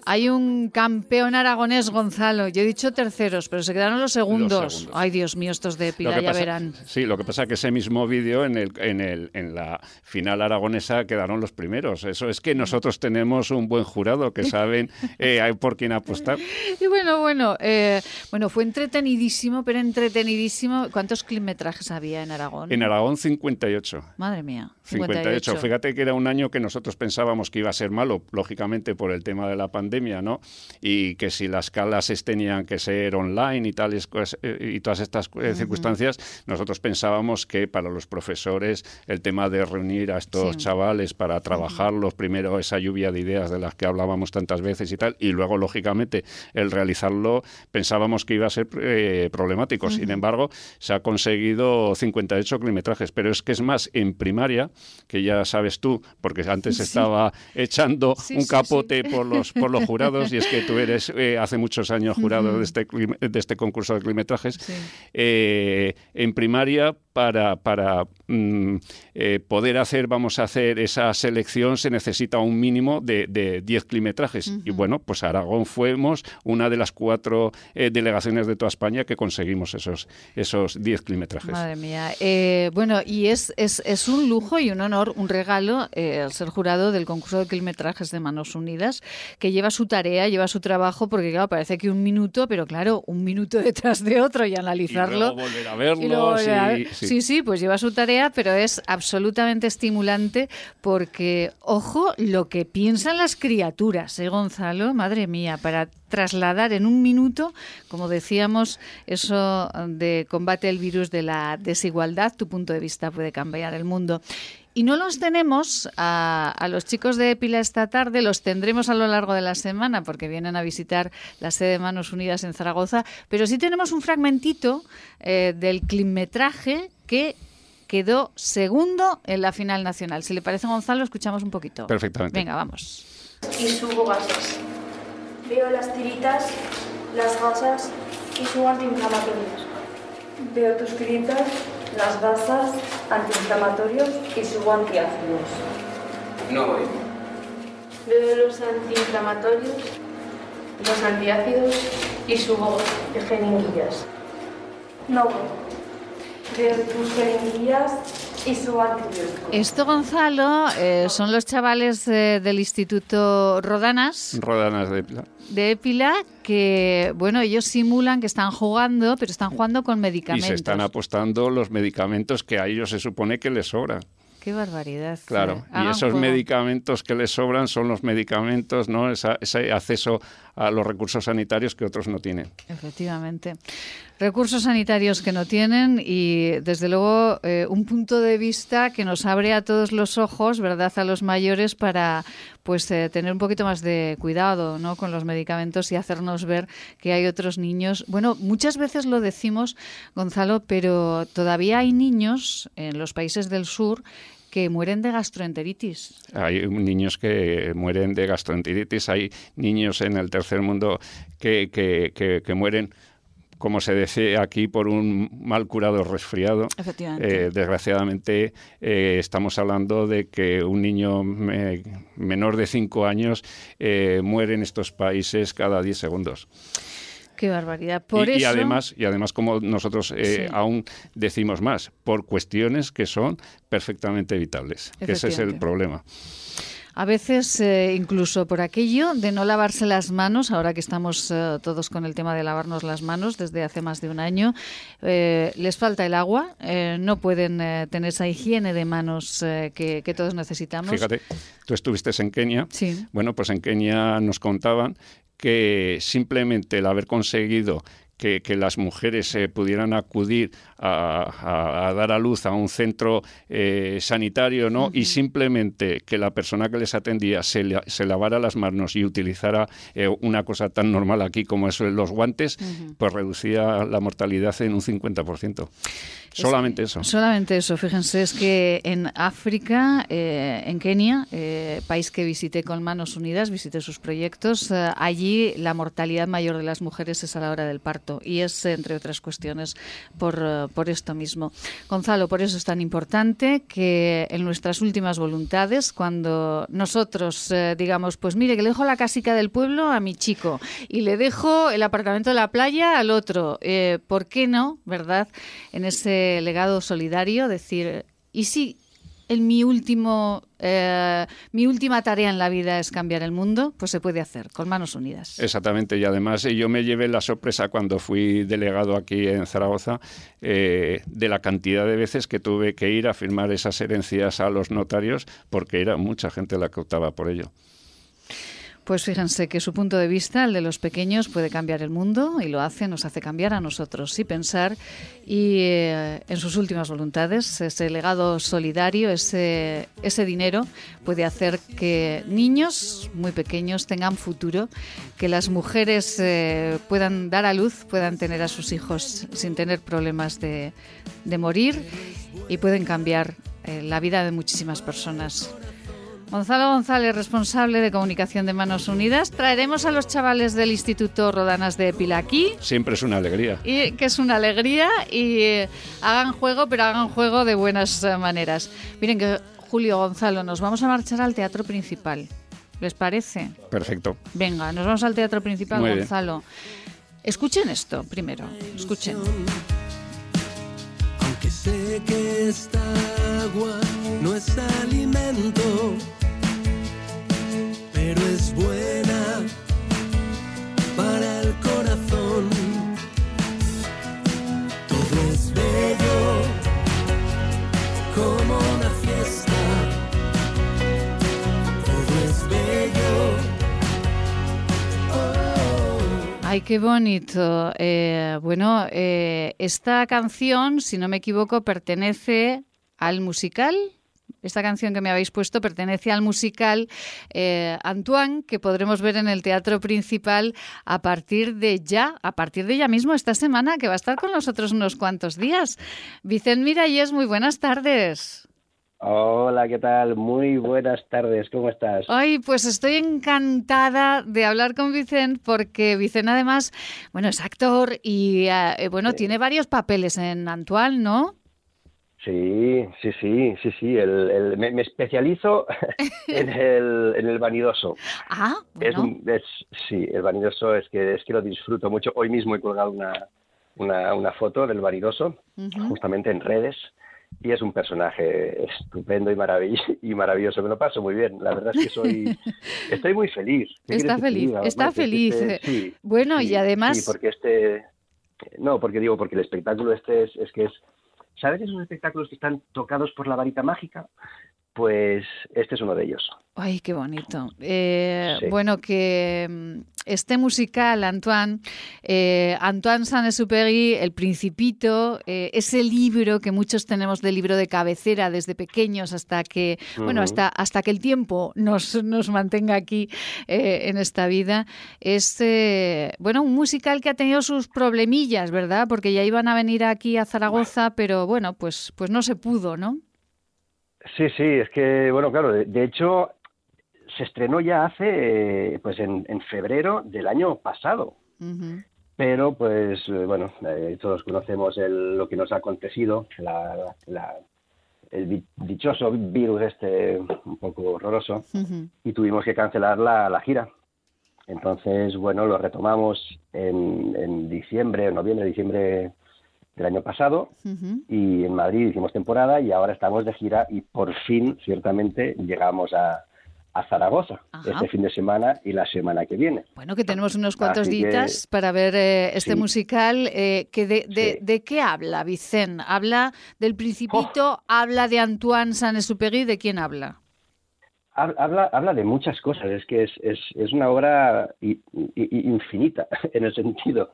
hay un campeón aragonés, Gonzalo. Yo he dicho terceros, pero se quedaron los segundos. Ay, Dios mío, estos de Pila, ya verán. Sí, lo que pasa es que ese mismo vídeo en, el, en, el, en la final aragonesa quedaron los primeros. Eso es que nosotros tenemos un buen jurado que saben eh, por quién apostar. Y bueno, bueno, eh, bueno, fue entretenidísimo, pero entretenidísimo. ¿Cuántos kilometrajes había en Aragón? En Aragón 58. Madre mía. 58. Fíjate que era un año que nosotros pensábamos que iba a ser malo, lógicamente por el tema de la pandemia, ¿no? Y que si las clases tenían que ser online y tales eh, y todas estas eh, circunstancias, nosotros pensábamos que para los profesores el tema de reunir a estos chavales para trabajarlos, primero esa lluvia de ideas de las que hablábamos tantas veces y tal, y luego lógicamente el realizarlo pensábamos que iba a ser eh, problemático. Sin embargo, se ha conseguido 58 kilometrajes, pero es que es más en primaria que ya sabes tú, porque antes estaba echando un capote por los por los jurados y es que tú eres eh, hace muchos años jurado de este de este concurso de climetrajes eh, en primaria para, para mm, eh, poder hacer, vamos a hacer esa selección, se necesita un mínimo de, de 10 climetrajes. Y bueno, pues Aragón fuimos una de las cuatro eh, delegaciones de toda España que conseguimos esos, esos 10 climetrajes. Madre mía. Eh, bueno, y es, es, es, un lujo y un honor, un regalo ser jurado del concurso de climetrajes de Manos Unidas, que lleva su tarea, lleva su trabajo, porque claro, parece que un minuto, pero claro, un minuto detrás de otro y analizarlo. Y volver a verlo. Sí. Sí, pues lleva su tarea, pero es absolutamente estimulante porque, ojo, lo que piensan las criaturas, ¿eh, Gonzalo? Madre mía, para trasladar en un minuto, como decíamos, eso de combate el virus de la desigualdad, tu punto de vista puede cambiar el mundo. Y no los tenemos a, los chicos de Epila esta tarde, los tendremos a lo largo de la semana porque vienen a visitar la sede de Manos Unidas en Zaragoza, pero sí tenemos un fragmentito eh, del climetraje que quedó segundo en la final nacional. Si le parece, Gonzalo, escuchamos un poquito. Perfectamente. Venga, vamos. Y subo gases. Veo las tiritas, las gasas y subo antiinflamatorios. Veo tus tiritas, las gasas, antiinflamatorios y subo antiácidos. No voy. Veo los antiinflamatorios, los antiácidos y subo jeringuillas. No voy de y su antibiótico. Esto, Gonzalo, eh, son los chavales eh, del Instituto Rodanas. Rodanas de Épila. De Épila, que, bueno, ellos simulan que están jugando, pero están jugando con medicamentos. Y se están apostando los medicamentos que a ellos se supone que les sobran. Qué barbaridad. Claro, y esos medicamentos que les sobran son los medicamentos, ¿no? ese acceso a los recursos sanitarios que otros no tienen. Efectivamente. recursos sanitarios que no tienen y, desde luego, eh, un punto de vista que nos abre a todos los ojos, ¿verdad?, a los mayores para pues eh, tener un poquito más de cuidado ¿no? con los medicamentos y hacernos ver que hay otros niños. Bueno, muchas veces lo decimos, Gonzalo, pero todavía hay niños en los países del sur que mueren de gastroenteritis. Hay niños que mueren de gastroenteritis, hay niños en el tercer mundo que, que, que mueren como se dice aquí, por un mal curado resfriado. Efectivamente. Eh, desgraciadamente, eh, estamos hablando de que un niño menor de 5 años eh, muere en estos países cada 10 segundos. Qué barbaridad. Por y, eso... y, además, y además, como nosotros sí. aún decimos más, por cuestiones que son perfectamente evitables. Que ese es el problema. A veces, eh, incluso por aquello de no lavarse las manos, ahora que estamos eh, todos con el tema de lavarnos las manos desde hace más de un año, eh, les falta el agua, no pueden tener esa higiene de manos que, que, todos necesitamos. Fíjate, tú estuviste en Kenia. Sí. Bueno, pues en Kenia nos contaban que simplemente el haber conseguido que, que, las mujeres eh, pudieran acudir a, a, a, dar a luz a un centro eh, sanitario, ¿no? Uh -huh. Y simplemente que la persona que les atendía se, se lavara las manos y utilizara eh, una cosa tan normal aquí como eso los guantes, uh -huh. pues reducía la mortalidad en un 50%. Solamente es, eso. Solamente eso. Fíjense, es que en África, eh, en Kenia, eh, país que visité con Manos Unidas, visité sus proyectos, eh, allí la mortalidad mayor de las mujeres es a la hora del parto y es, entre otras cuestiones, por, por esto mismo. Gonzalo, por eso es tan importante que en nuestras últimas voluntades, cuando nosotros eh, digamos, pues mire, que le dejo la casica del pueblo a mi chico y le dejo el apartamento de la playa al otro, eh, ¿por qué no, verdad? En ese legado solidario, decir, ¿y si en mi último eh, mi última tarea en la vida es cambiar el mundo, pues se puede hacer con manos unidas. Exactamente, y además yo me llevé la sorpresa cuando fui delegado aquí en Zaragoza eh, de la cantidad de veces que tuve que ir a firmar esas herencias a los notarios porque era mucha gente la que optaba por ello. Pues fíjense que su punto de vista, el de los pequeños, puede cambiar el mundo y lo hace, nos hace cambiar a nosotros y pensar. Y eh, en sus últimas voluntades, ese legado solidario, ese, ese dinero, puede hacer que niños muy pequeños tengan futuro, que las mujeres eh, puedan dar a luz, puedan tener a sus hijos sin tener problemas de, de morir y pueden cambiar eh, la vida de muchísimas personas. Gonzalo González, responsable de comunicación de Manos Unidas. Traeremos a los chavales del Instituto Rodanas de Pilaquí. Siempre es una alegría. Y que es una alegría y eh, hagan juego, pero hagan juego de buenas eh, maneras. Miren que Julio Gonzalo, nos vamos a marchar al teatro principal. ¿Les parece? Perfecto. Venga, nos vamos al teatro principal, Muy Gonzalo. Bien. Escuchen esto primero, escuchen. Aunque sé que esta agua no es alimento, pero es buena para el corazón. Todo es bello como una fiesta. Todo es bello. Oh. Ay, qué bonito. Eh, bueno, eh, esta canción, si no me equivoco, pertenece al musical. Esta canción que me habéis puesto pertenece al musical eh, Antoine, que podremos ver en el teatro principal a partir de ya, a partir de ya mismo esta semana, que va a estar con nosotros unos cuantos días. Vicente Miralles, muy buenas tardes. Hola, ¿qué tal? Muy buenas tardes, ¿cómo estás? Ay, pues estoy encantada de hablar con Vicente porque Vicente además, bueno, es actor y eh, bueno, sí. tiene varios papeles en Antoine, ¿no? Sí, sí, sí, sí, sí. El, el, me, me, especializo en el, en el vanidoso. Ah, bueno. Es, es, sí, el vanidoso es que, es que lo disfruto mucho. Hoy mismo he colgado una, una, una foto del vanidoso, uh -huh. justamente en redes, y es un personaje estupendo y, maravill y maravilloso. Me lo paso muy bien. La verdad es que soy, estoy muy feliz. Está feliz, está feliz. Este, sí, bueno, sí, y además... Sí, porque este... No, porque digo, porque el espectáculo este es, es que es ¿Sabes esos espectáculos que están tocados por la varita mágica? Pues este es uno de ellos. Ay, qué bonito. Eh, bueno, que mm, este musical, Antoine, eh, Antoine Saint-Exupéry, El Principito, eh, ese libro que muchos tenemos de libro de cabecera desde pequeños hasta que, bueno, hasta, hasta que el tiempo nos, nos mantenga aquí en esta vida, es, bueno, un musical que ha tenido sus problemillas, ¿verdad? Porque ya iban a venir aquí a Zaragoza, pero bueno, pues, pues no se pudo, ¿no? Sí, sí, es que, bueno, claro, de hecho, se estrenó ya hace, pues en, febrero del año pasado. Pero, pues, eh, bueno, eh, todos conocemos lo que nos ha acontecido, el dichoso virus este un poco horroroso, y tuvimos que cancelar la, gira. Entonces, bueno, lo retomamos en, en diciembre, noviembre, diciembre del año pasado y en Madrid hicimos temporada y ahora estamos de gira y por fin, ciertamente, llegamos a, a Zaragoza este fin de semana y la semana que viene. Bueno, que tenemos unos cuantos días para ver eh, este musical. Eh, que de, de, qué habla, Vicen? ¿Habla del Principito? Oh. ¿Habla de Antoine Saint-Exupéry? ¿De quién habla? Habla, habla de muchas cosas, es que es, es, es una obra infinita en el sentido.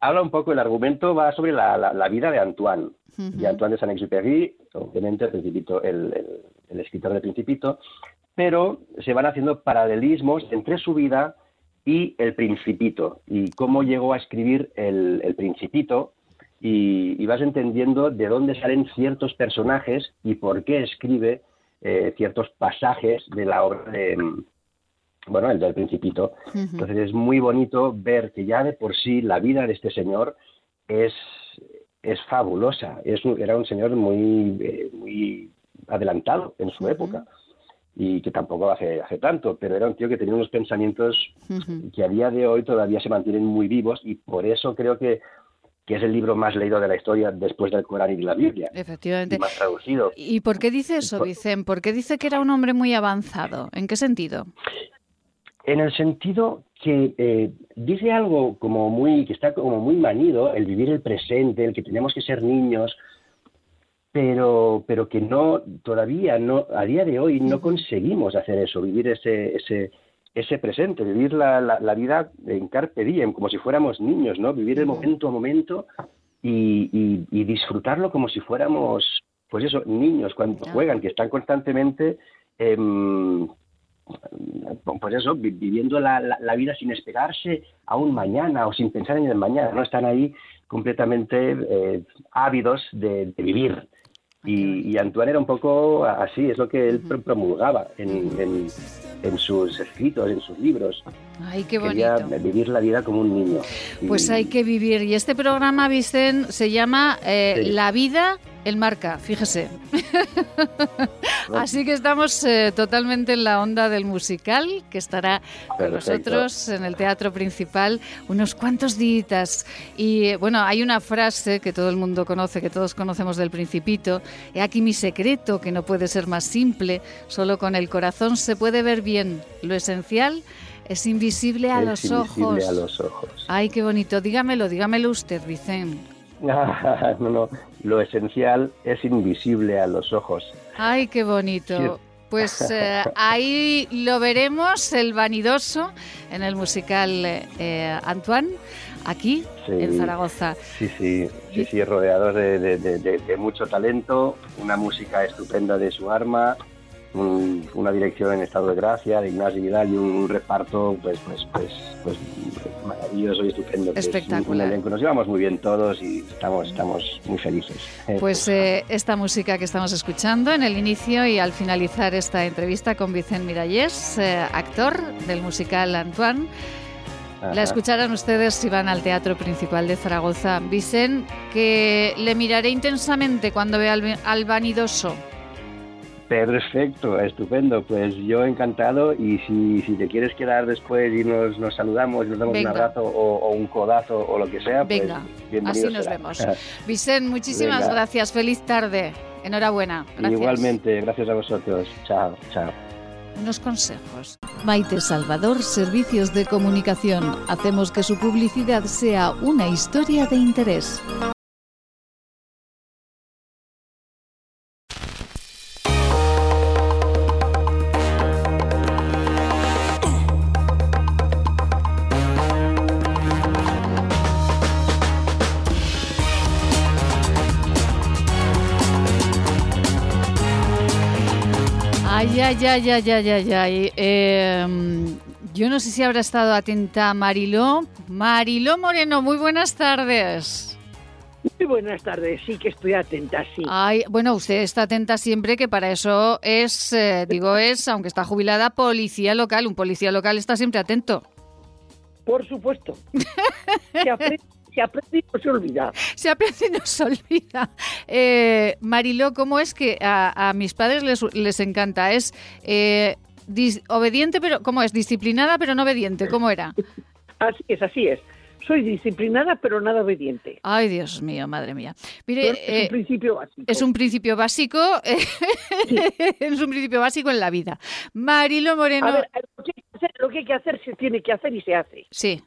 Habla un poco, el argumento va sobre la, la, vida de Antoine, de Antoine de Saint-Exupéry, obviamente el, principito, el, el escritor del Principito, pero se van haciendo paralelismos entre su vida y el Principito, y cómo llegó a escribir el, Principito, y, vas entendiendo de dónde salen ciertos personajes y por qué escribe eh, ciertos pasajes de la obra de, bueno, el del Principito. Entonces es muy bonito ver que ya de por sí la vida de este señor es, es fabulosa. Es, era un señor muy, eh, muy adelantado en su época y que tampoco hace, hace tanto, pero era un tío que tenía unos pensamientos que a día de hoy todavía se mantienen muy vivos y por eso creo que, que es el libro más leído de la historia después del Corán y de la Biblia. Efectivamente. Y más traducido. ¿Y por qué dice eso, Vicen? ¿Por qué dice que era un hombre muy avanzado? ¿En qué sentido? En el sentido que eh, dice algo como muy, que está como muy manido, el vivir el presente, el que tenemos que ser niños, pero, pero que no, todavía no, a día de hoy no conseguimos hacer eso, vivir ese, ese, ese presente, vivir la, la, vida en carpe diem, como si fuéramos niños, ¿no? Vivir el momento a momento y, y, disfrutarlo como si fuéramos, pues eso, niños cuando juegan, que están constantemente, em, pues eso, viviendo la, la, vida sin esperarse a un mañana o sin pensar en el mañana, ¿no? Están ahí completamente eh, ávidos de, de vivir. Y, Antoine era un poco así, es lo que él promulgaba en, en, sus escritos, en sus libros. Ay, qué bonito. Vivir la vida como un niño. Pues hay que vivir. Y este programa, Vicen, se llama eh, La vida el marca, fíjese. Así que estamos eh, totalmente en la onda del musical, que estará con nosotros en el teatro principal unos cuantos días. Y eh, bueno, hay una frase que todo el mundo conoce, que todos conocemos del Principito. He aquí mi secreto, que no puede ser más simple. Solo con el corazón se puede ver bien. Lo esencial es invisible a, los, ojos. a los ojos. Ay, qué bonito. Dígamelo, dígamelo usted, Vicente. no, no, lo esencial es invisible a los ojos. Ay, qué bonito. Pues eh, ahí lo veremos, el vanidoso, en el musical eh, Antoine, aquí en Zaragoza. Sí, sí, sí, sí, rodeados de, mucho talento, una música estupenda de su arma, una dirección en estado de gracia de Ignacio Vidal y un, reparto pues pues pues pues maravilloso y estupendo espectacular. nos llevamos muy bien todos y estamos estamos muy felices. Pues eh, esta música que estamos escuchando en el inicio y al finalizar esta entrevista con Vicente Miralles eh, actor del musical Antoine La escucharán ustedes si van al Teatro Principal de Zaragoza. Vicen, que le miraré intensamente cuando vea al vanidoso. Perfecto, estupendo. Pues yo encantado y si, si te quieres quedar después y nos, nos saludamos y nos damos un abrazo o, un codazo o lo que sea, pues Venga, así nos vemos. Vicente, muchísimas gracias. Feliz tarde. Enhorabuena. Igualmente, gracias a vosotros. Chao, chao. Unos consejos. Maite Salvador, Servicios de Comunicación. Hacemos que su publicidad sea una historia de interés. Ay, ay, ay, ay, ay, ay, yo no sé si habrá estado atenta Mariló. Mariló Moreno, muy buenas tardes. Muy buenas tardes, sí que estoy atenta, sí. Ay, bueno, usted está atenta siempre, que para eso es, eh, digo, es, aunque está jubilada, policía local. Un policía local está siempre atento. Por supuesto. se, aprende, se aprende y no se olvida. Se aprende y no se olvida. Eh, Mariló, ¿cómo es que a, a mis padres les, les encanta? Es eh, dis- obediente, pero ¿cómo es? Disciplinada, pero no obediente. ¿Cómo era? Así es, así es. Soy disciplinada, pero nada obediente. Ay, Dios mío, madre mía. Mire, es eh, un principio básico. es un principio básico, es un principio básico en la vida. Marilo Moreno, A ver, lo que, hay que hacer, lo que hay que hacer se tiene que hacer y se hace. sí.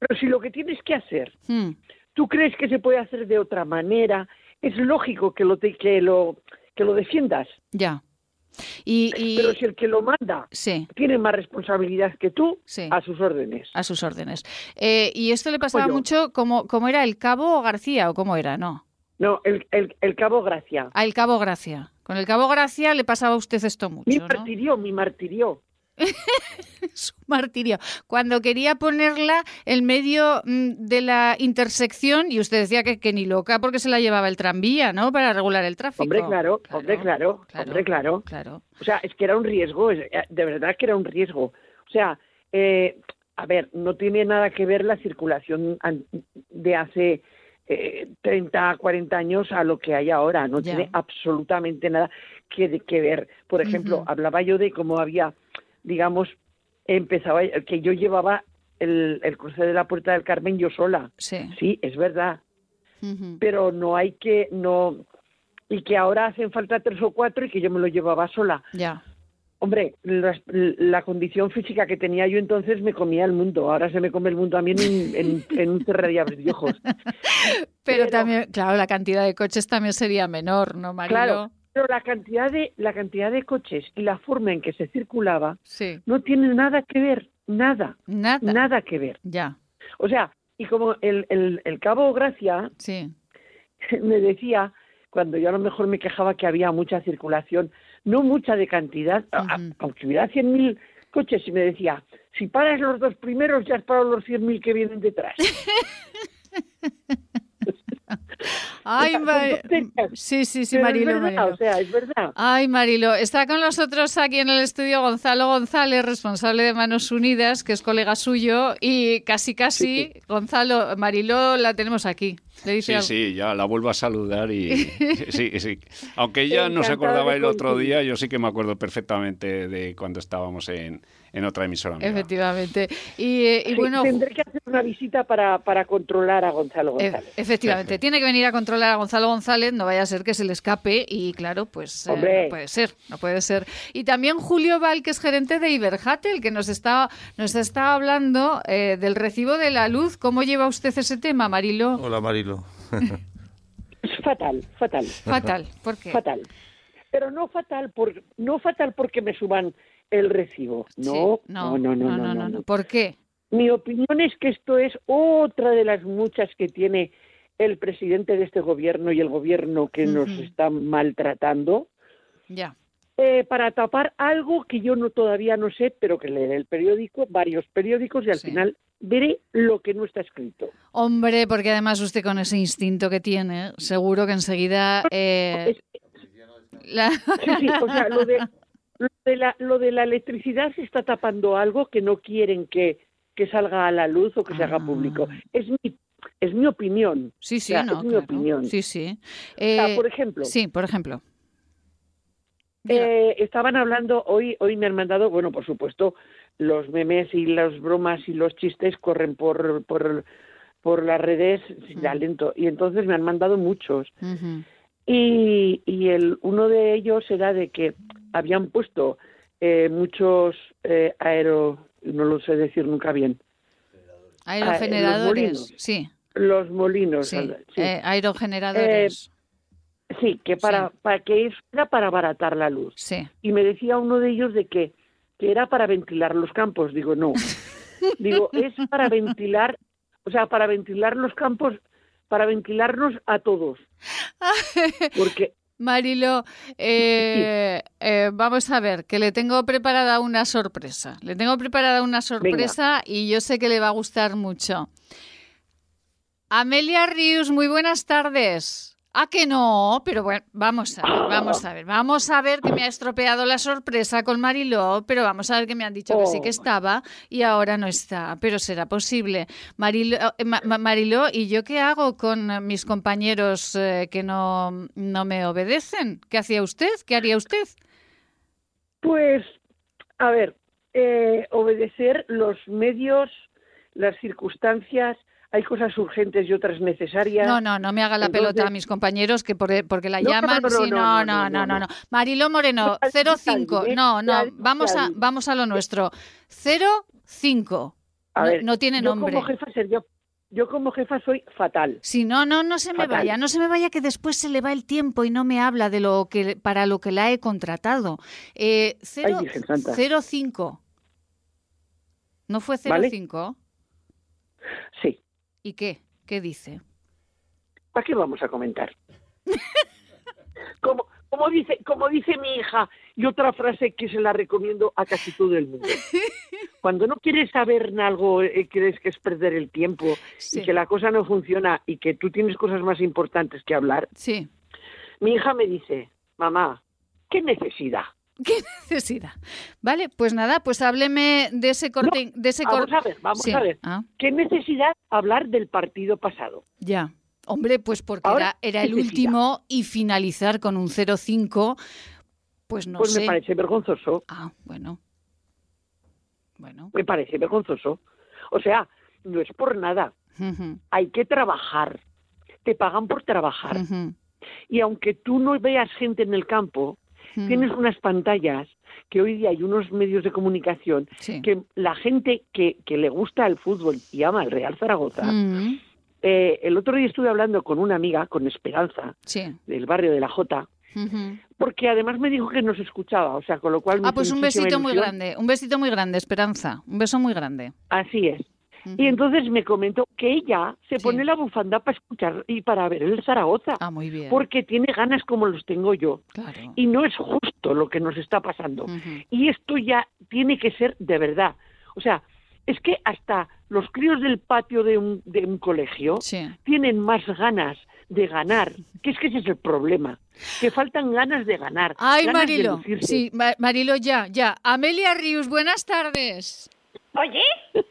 Pero si lo que tienes que hacer, Hmm, tú crees que se puede hacer de otra manera, es lógico que lo, te- que lo, que lo defiendas. ya. Y, y- Pero si el que lo manda sí, tiene más responsabilidad que tú, Sí. a sus órdenes. a sus órdenes. Eh, y esto le pasaba yo. mucho, como, como era el cabo García o cómo era, ¿no? No, el, el, el cabo Gracia. Ah, el cabo Gracia. Con el cabo Gracia le pasaba a usted esto Mi mucho, ¿no? martirio, mi martirio. Su martirio. Cuando quería ponerla en medio mm, de la intersección, y usted decía que, que ni loca porque se la llevaba el tranvía, ¿no? Para regular el tráfico. Hombre, claro, hombre, claro, hombre, claro. Claro. O sea, es que era un riesgo, es- eh, de verdad que era un riesgo. O sea, eh, a ver, no tiene nada que ver la circulación de hace eh, 30, 40 años a lo que hay ahora. No tiene absolutamente nada que, que ver. Por ejemplo, hablaba yo de cómo había, digamos, empezaba, que yo llevaba el, el cruce de la Puerta del Carmen yo sola. Sí. Sí, es verdad. Pero no hay que, no, y que ahora hacen falta tres o cuatro y que yo me lo llevaba sola. Ya. Hombre, la, la condición física que tenía yo entonces me comía el mundo. Ahora se me come el mundo a mí en, en, en un cerrar y abrir de ojos. Pero, Pero- también, claro, la cantidad de coches también sería menor, ¿no, Marilo? Claro, pero la cantidad de la cantidad de coches y la forma en que se circulaba Sí. no tiene nada que ver, nada, Nada. nada que ver. Ya. O sea, y como el, el, el cabo Gracia Sí. me decía, cuando yo a lo mejor me quejaba que había mucha circulación, no mucha de cantidad, aunque hubiera 100.000 coches, y me decía, si paras los dos primeros, ya has parado los 100.000 que vienen detrás. Ay, Son Ma- tonterías, Sí, sí, sí, Marilo, es verdad, Marilo. o sea, es verdad. Ay, Marilo, está con nosotros aquí en el estudio Gonzalo González, responsable de Manos Unidas, que es colega suyo, y casi casi, Gonzalo, Marilo la tenemos aquí. Le dice Sí, algo. sí, ya la vuelvo a saludar y sí, sí. Aunque ella no se acordaba el otro día, yo sí que me acuerdo perfectamente de cuando estábamos en, en otra emisora. amiga. Efectivamente. Y, eh, y Sí, bueno, tendré que hacer una visita para, para controlar a Gonzalo e- González. efectivamente, tiene que venir a controlar a Gonzalo González, no vaya a ser que se le escape y claro, pues eh, Hombre. no puede ser, no puede ser. Y también Julio Val, que es gerente de Iberhatel, que nos está, nos está hablando eh, del recibo de la luz. ¿Cómo lleva usted ese tema, Marilo? Hola Marilo. Es fatal, fatal, Fatal, ¿por qué? fatal. Pero no fatal, por, no fatal porque me suban el recibo. No, no, no, no, no, no, no. ¿Por qué? Mi opinión es que esto es otra de las muchas que tiene el presidente de este gobierno y el gobierno que nos está maltratando Ya. eh, para tapar algo que yo no todavía no sé, pero que leeré el periódico, varios periódicos y al final veré lo que no está escrito. Hombre, porque además usted con ese instinto que tiene, seguro que enseguida... eh, la- Sí, sí, o sea, lo de, lo de la, lo de la electricidad se está tapando algo que no quieren que, que salga a la luz o que se haga Ah. público. Es mi, es mi opinión. Sí, sí, O sea, no, es mi claro. opinión. Sí, sí. O sea, Eh, por ejemplo, Sí, por ejemplo. Eh, estaban hablando, hoy, hoy me han mandado, bueno, por supuesto, los memes y las bromas y los chistes corren por, por, por las redes sin talento. Y entonces me han mandado muchos. Y, y el, uno de ellos era de que habían puesto eh, muchos eh, aero, no lo sé decir nunca bien, Aerogeneradores, molinos. sí, los molinos. sí. eh, aerogeneradores, Sí, que para, para que eso era para abaratar la luz. sí. Y me decía uno de ellos de que, que era para ventilar los campos. Digo, no. Digo, es para ventilar, o sea, para ventilar los campos, para ventilarnos a todos. Porque Marilo, eh, eh, vamos a ver, que le tengo preparada una sorpresa. Le tengo preparada una sorpresa y yo sé que le va a gustar mucho. Amelia Rius, muy buenas tardes. Ah, que no, pero bueno, vamos a ver, vamos a ver, vamos a ver que me ha estropeado la sorpresa con Mariló, pero vamos a ver que me han dicho que sí que Oh. estaba y ahora no está, pero será posible. Mariló, eh, Ma- Ma- Mariló, ¿y yo qué hago con eh, mis compañeros eh, que no, no me obedecen? ¿Qué hacía usted? ¿Qué haría usted? Pues, a ver, eh, obedecer los medios, las circunstancias, hay cosas urgentes y otras necesarias. No, no, no me haga la Entonces- pelota a mis compañeros que por- porque la No, llaman. no, no, sí, no, no, no, no. Mariló Moreno, Ya- ya 05. diré, No, no, vamos a, vamos a lo nuestro. 05. A No, ver, no tiene yo nombre. Como jefa, Sergio, yo como jefa soy fatal. Si no, no, no se me vaya, no se me vaya que después se le va el tiempo y no me habla de lo que para lo que la he contratado. Eh, cero- Ay, Virgen Santa. 05. ¿No fue ¿Vale? 05? Sí. ¿Y qué? ¿Qué dice? ¿Para qué vamos a comentar? como, como, dice, como dice mi hija, y otra frase que se la recomiendo a casi todo el mundo. Cuando no quieres saber algo, eh, crees que es perder el tiempo Sí. y que la cosa no funciona y que tú tienes cosas más importantes que hablar, Sí. mi hija me dice, mamá, ¿qué necesidad? ¿Qué necesidad? Vale, pues nada, pues hábleme de ese corte. de ese Vamos cor- a ver, vamos Sí. a ver. Ah, ¿Qué necesidad hablar del partido pasado? ya. Hombre, pues porque Ahora, era, era el necesidad. último y finalizar con un 0-5, pues no pues sé. me parece vergonzoso, Ah, bueno. Bueno. me parece vergonzoso. O sea, no es por nada, hay que trabajar. Te pagan por trabajar. Y aunque tú no veas gente en el campo, ujú. tienes unas pantallas que hoy día hay unos medios de comunicación Sí. que la gente que, que le gusta el fútbol y ama el Real Zaragoza, Mm, eh, el otro día estuve hablando con una amiga, con Esperanza, sí. del barrio de la Jota, porque además me dijo que nos escuchaba, o sea, con lo cual Ah, pues un besito muy grande, un besito muy grande, Esperanza, un beso muy grande. Así es. Y entonces me comentó que ella se Sí. pone la bufanda para escuchar y para ver el Zaragoza, Ah, muy bien. porque tiene ganas como los tengo yo. Claro. Y no es justo lo que nos está pasando. Y esto ya tiene que ser de verdad. O sea, es que hasta los críos del patio de un, de un colegio Sí. tienen más ganas de ganar, que es que ese es el problema, que faltan ganas de ganar. Ay, ganas Marilo. Sí, Ma- Marilo, ya, ya. Amelia Rius, buenas tardes. Oye,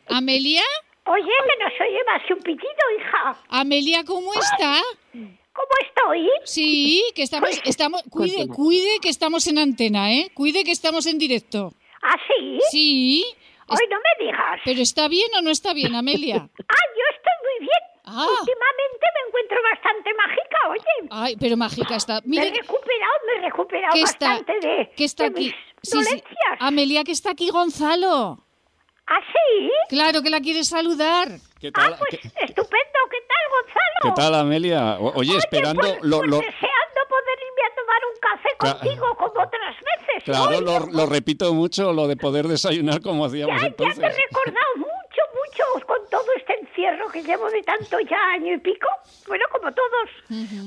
¿Amelia? oye, que no se oye más que un pitido, hija. Amelia, ¿cómo está? ¿Cómo estoy? Sí, que estamos, estamos, cuide, Cuéntame. cuide que estamos en antena, ¿eh? Cuide que estamos en directo. ¿Ah, sí? Sí. Hoy no me digas. Pero está bien o no está bien, Amelia. Ah, yo estoy muy bien. Ah. Últimamente me encuentro bastante mágica, oye. Ay, pero mágica está. me he recuperado, me he recuperado está, bastante de, que está de aquí. mis Sí, sí. dolencias. Amelia, que está aquí Gonzalo. ¿Ah, sí? Claro que la quiere saludar. ¿Qué Ah, tal, pues qué, estupendo. ¿Qué tal, Gonzalo? qué tal, Amelia? O- Oye, esperando Pues, lo, pues lo- deseando poder irme a tomar un café Cla- contigo como otras veces. claro, Hoy, lo, lo repito mucho, lo de poder desayunar como hacíamos Ya, ya te he entonces. recordado mucho, mucho con todo este encierro que llevo de tanto ya año y pico. Bueno, como todos.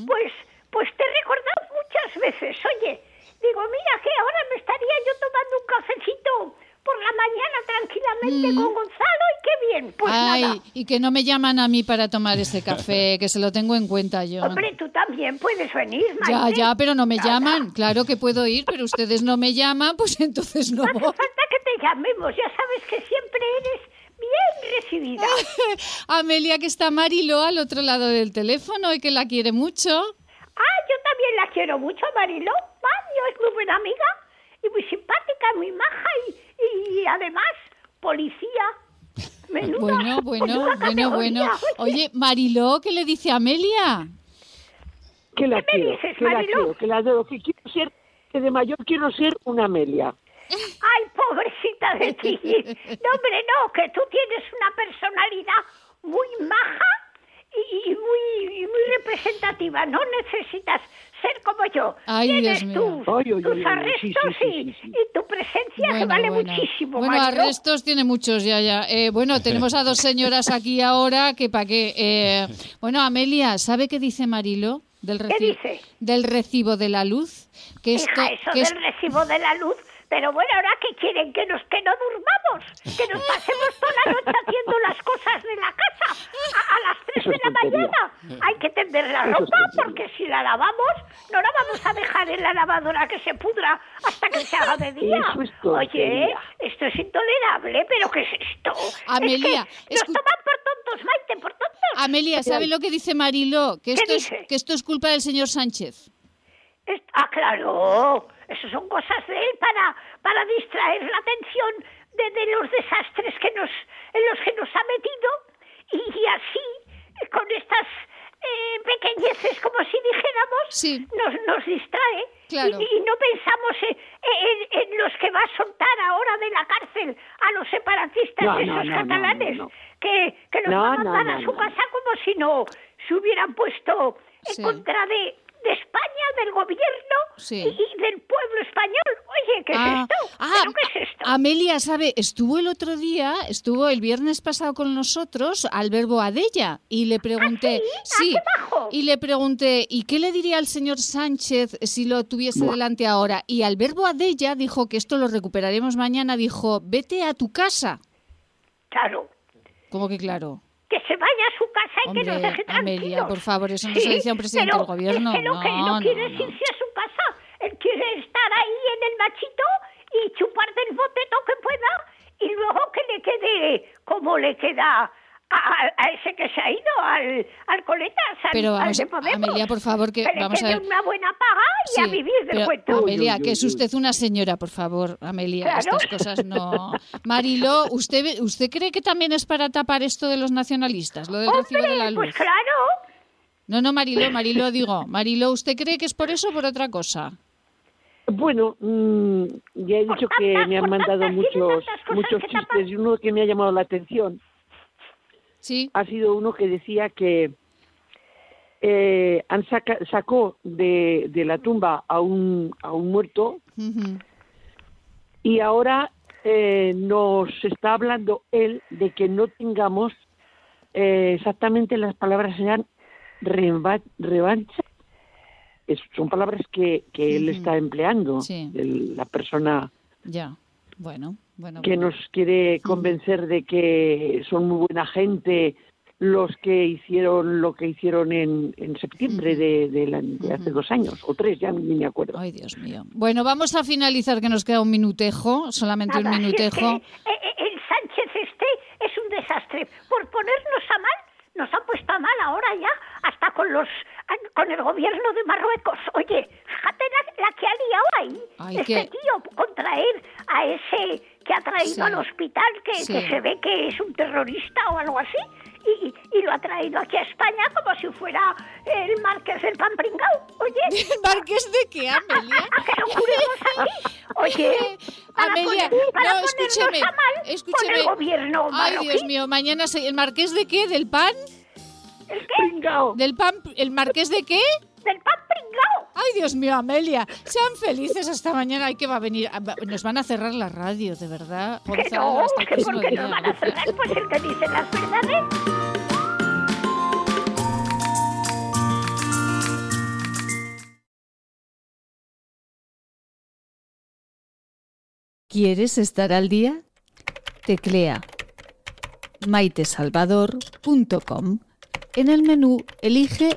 Pues, pues te he recordado muchas veces. Oye, digo, mira que ahora me estaría yo tomando un cafecito por la mañana tranquilamente con Gonzalo y qué bien. Pues Ay, nada. y que no me llaman a mí para tomar ese café, que se lo tengo en cuenta yo. Hombre, tú también puedes venir, Ya, Maite. ya, pero no me Nada. llaman. Claro que puedo ir, pero ustedes no me llaman, pues entonces no No hace voy. falta que te llamemos, ya sabes que siempre eres bien recibida. Amelia, que está Marilo al otro lado del teléfono y que la quiere mucho. Ah, yo también la quiero mucho, Mariló. Mario es muy buena amiga y muy simpática, muy maja y, y además policía. Menuda, Bueno, bueno, bueno, bueno. Oye, Mariló, ¿qué le dice a Amelia? Que la ¿Qué me quiero, dices, que la Mariló? quiero, que la adoro, que quiero ser, que de mayor quiero ser una Amelia. Ay, pobrecita de ti. No, hombre, no, que tú tienes una personalidad muy maja y, y muy, y muy representativa. No necesitas ser como yo. Ay, tienes Dios mío. tú Ay, ay, tus arrestos sí, sí, sí, y, sí, sí. y tu presencia que vale muchísimo, Bueno, arrestos tiene muchos ya, ya. Eh, bueno, tenemos a dos señoras aquí ahora que para qué. Eh, bueno, Amelia, ¿sabe qué dice Marilo? Del ¿Qué recibo, dice? del recibo de la luz. Que esto, Hija, eso que es- del recibo de la luz. Pero bueno, ahora que quieren que nos que no durmamos, que nos pasemos toda la noche haciendo las cosas de la casa a, a las 3 Eso de la mañana. Hay que tender la ropa porque si la lavamos, no la vamos a dejar en la lavadora que se pudra hasta que se haga de día. Oye, esto es intolerable, pero ¿qué es esto? Amelia, es que nos toman por tontos, Maite, por tontos. Amelia, ¿sabe lo que dice Mariló? Que ¿Qué esto, es, que esto es culpa del señor Sánchez. Ah, claro, eso son cosas de él para, para distraer la atención de, de los desastres que nos, en los que nos ha metido y, y así, con estas eh, pequeñeces, como si dijéramos, Sí. nos, nos distrae Claro. y, y no pensamos en, en- en los que va a soltar ahora de la cárcel a los separatistas No, esos no, no, catalanes no, no. que, que los No, va a mandar no, a su no. casa como si no se hubieran puesto en Sí. contra de, de España, del gobierno Sí. y, y del pueblo español. Oye, ¿qué Ah, es esto? ah, ¿Pero qué es esto? Amelia, ¿sabe? Estuvo el otro día, estuvo el viernes pasado con nosotros al verbo Adella y le pregunté, sí? Ah, majo. y le pregunté, ¿y qué le diría al señor Sánchez si lo tuviese delante ahora? Y al verbo Adella dijo que esto lo recuperaremos mañana, dijo, vete a tu casa. Claro, ¿Cómo que claro? Que se vaya a su casa y que nos deje Amelia, tranquilos. por favor, eso no Sí, se dice a un presidente del gobierno. Es que lo que él No, no quiere no, es no. irse a su casa. Él quiere estar ahí en el machito y chupar del boteto que pueda y luego que le quede como le queda a, a- a ese que se ha ido, al, al coletas, al, Pero al vamos, de Podemos. Amelia, por favor, que le vamos a quede ver. una buena paga y a Sí, vivir del pero, cuento. Amelia, Uy, uy, que es uy, usted una señora, por favor, Amelia, Claro. estas cosas no. Mariló, ¿usted, ¿usted cree que también es para tapar esto de los nacionalistas, lo del recibo de la Hombre, luz? pues claro. No, no, Mariló, Mariló, digo, Mariló, ¿usted cree que es por eso o por otra cosa? Bueno, mm, ya he Por dicho que tantas- me han mandado muchos muchos que chistes y uno que me ha llamado la atención Sí, ha sido uno que decía que eh, han saca- sacó de, de la tumba a un, a un muerto y ahora eh, nos está hablando él de que no tengamos eh, exactamente las palabras sean reva- revancha. Es- son palabras que, que él está empleando, Sí. el- la persona ya. Bueno, bueno. que bueno. nos quiere convencer de que son muy buena gente los que hicieron lo que hicieron en, en septiembre de, de la- de hace dos años o tres, ya ni me acuerdo. Ay, Dios mío. Bueno, vamos a finalizar, que nos queda un minutejo, solamente un es que, minutejo. eh, eh, el Sánchez este es un desastre. Por ponernos a mal, nos ha puesto a mal ahora ya, hasta con los con el gobierno de Marruecos. Oye, fíjate la, la que ha liado ahí. Ay, este que- tío contraer a ese que ha traído Sí. al hospital, que, Sí. que se ve que es un terrorista o algo así. Y, y- lo ha traído aquí a España como si fuera el marqués del pan pringao. Oye, ¿Marqués de qué, Amelia? ¿a que lo juremos aquí? Oye, para Amelia, poner- para no, escúcheme, a mal escúcheme. Con el gobierno Ay, marroquí. Dios mío, mañana se- el marqués de qué, del pan, ¿El qué? Pringao. del pan, el marqués de qué? Del pan pringao. Ay, Dios mío, Amelia, sean felices hasta mañana. Ay, que va a venir, ah, nos van a cerrar la radio, de verdad. Que Gonzalo, no, hasta el que porque día. nos van a cerrar, pues el que dice las verdades. ¿Quieres estar al día? Teclea maitesalvador.com. En el menú elige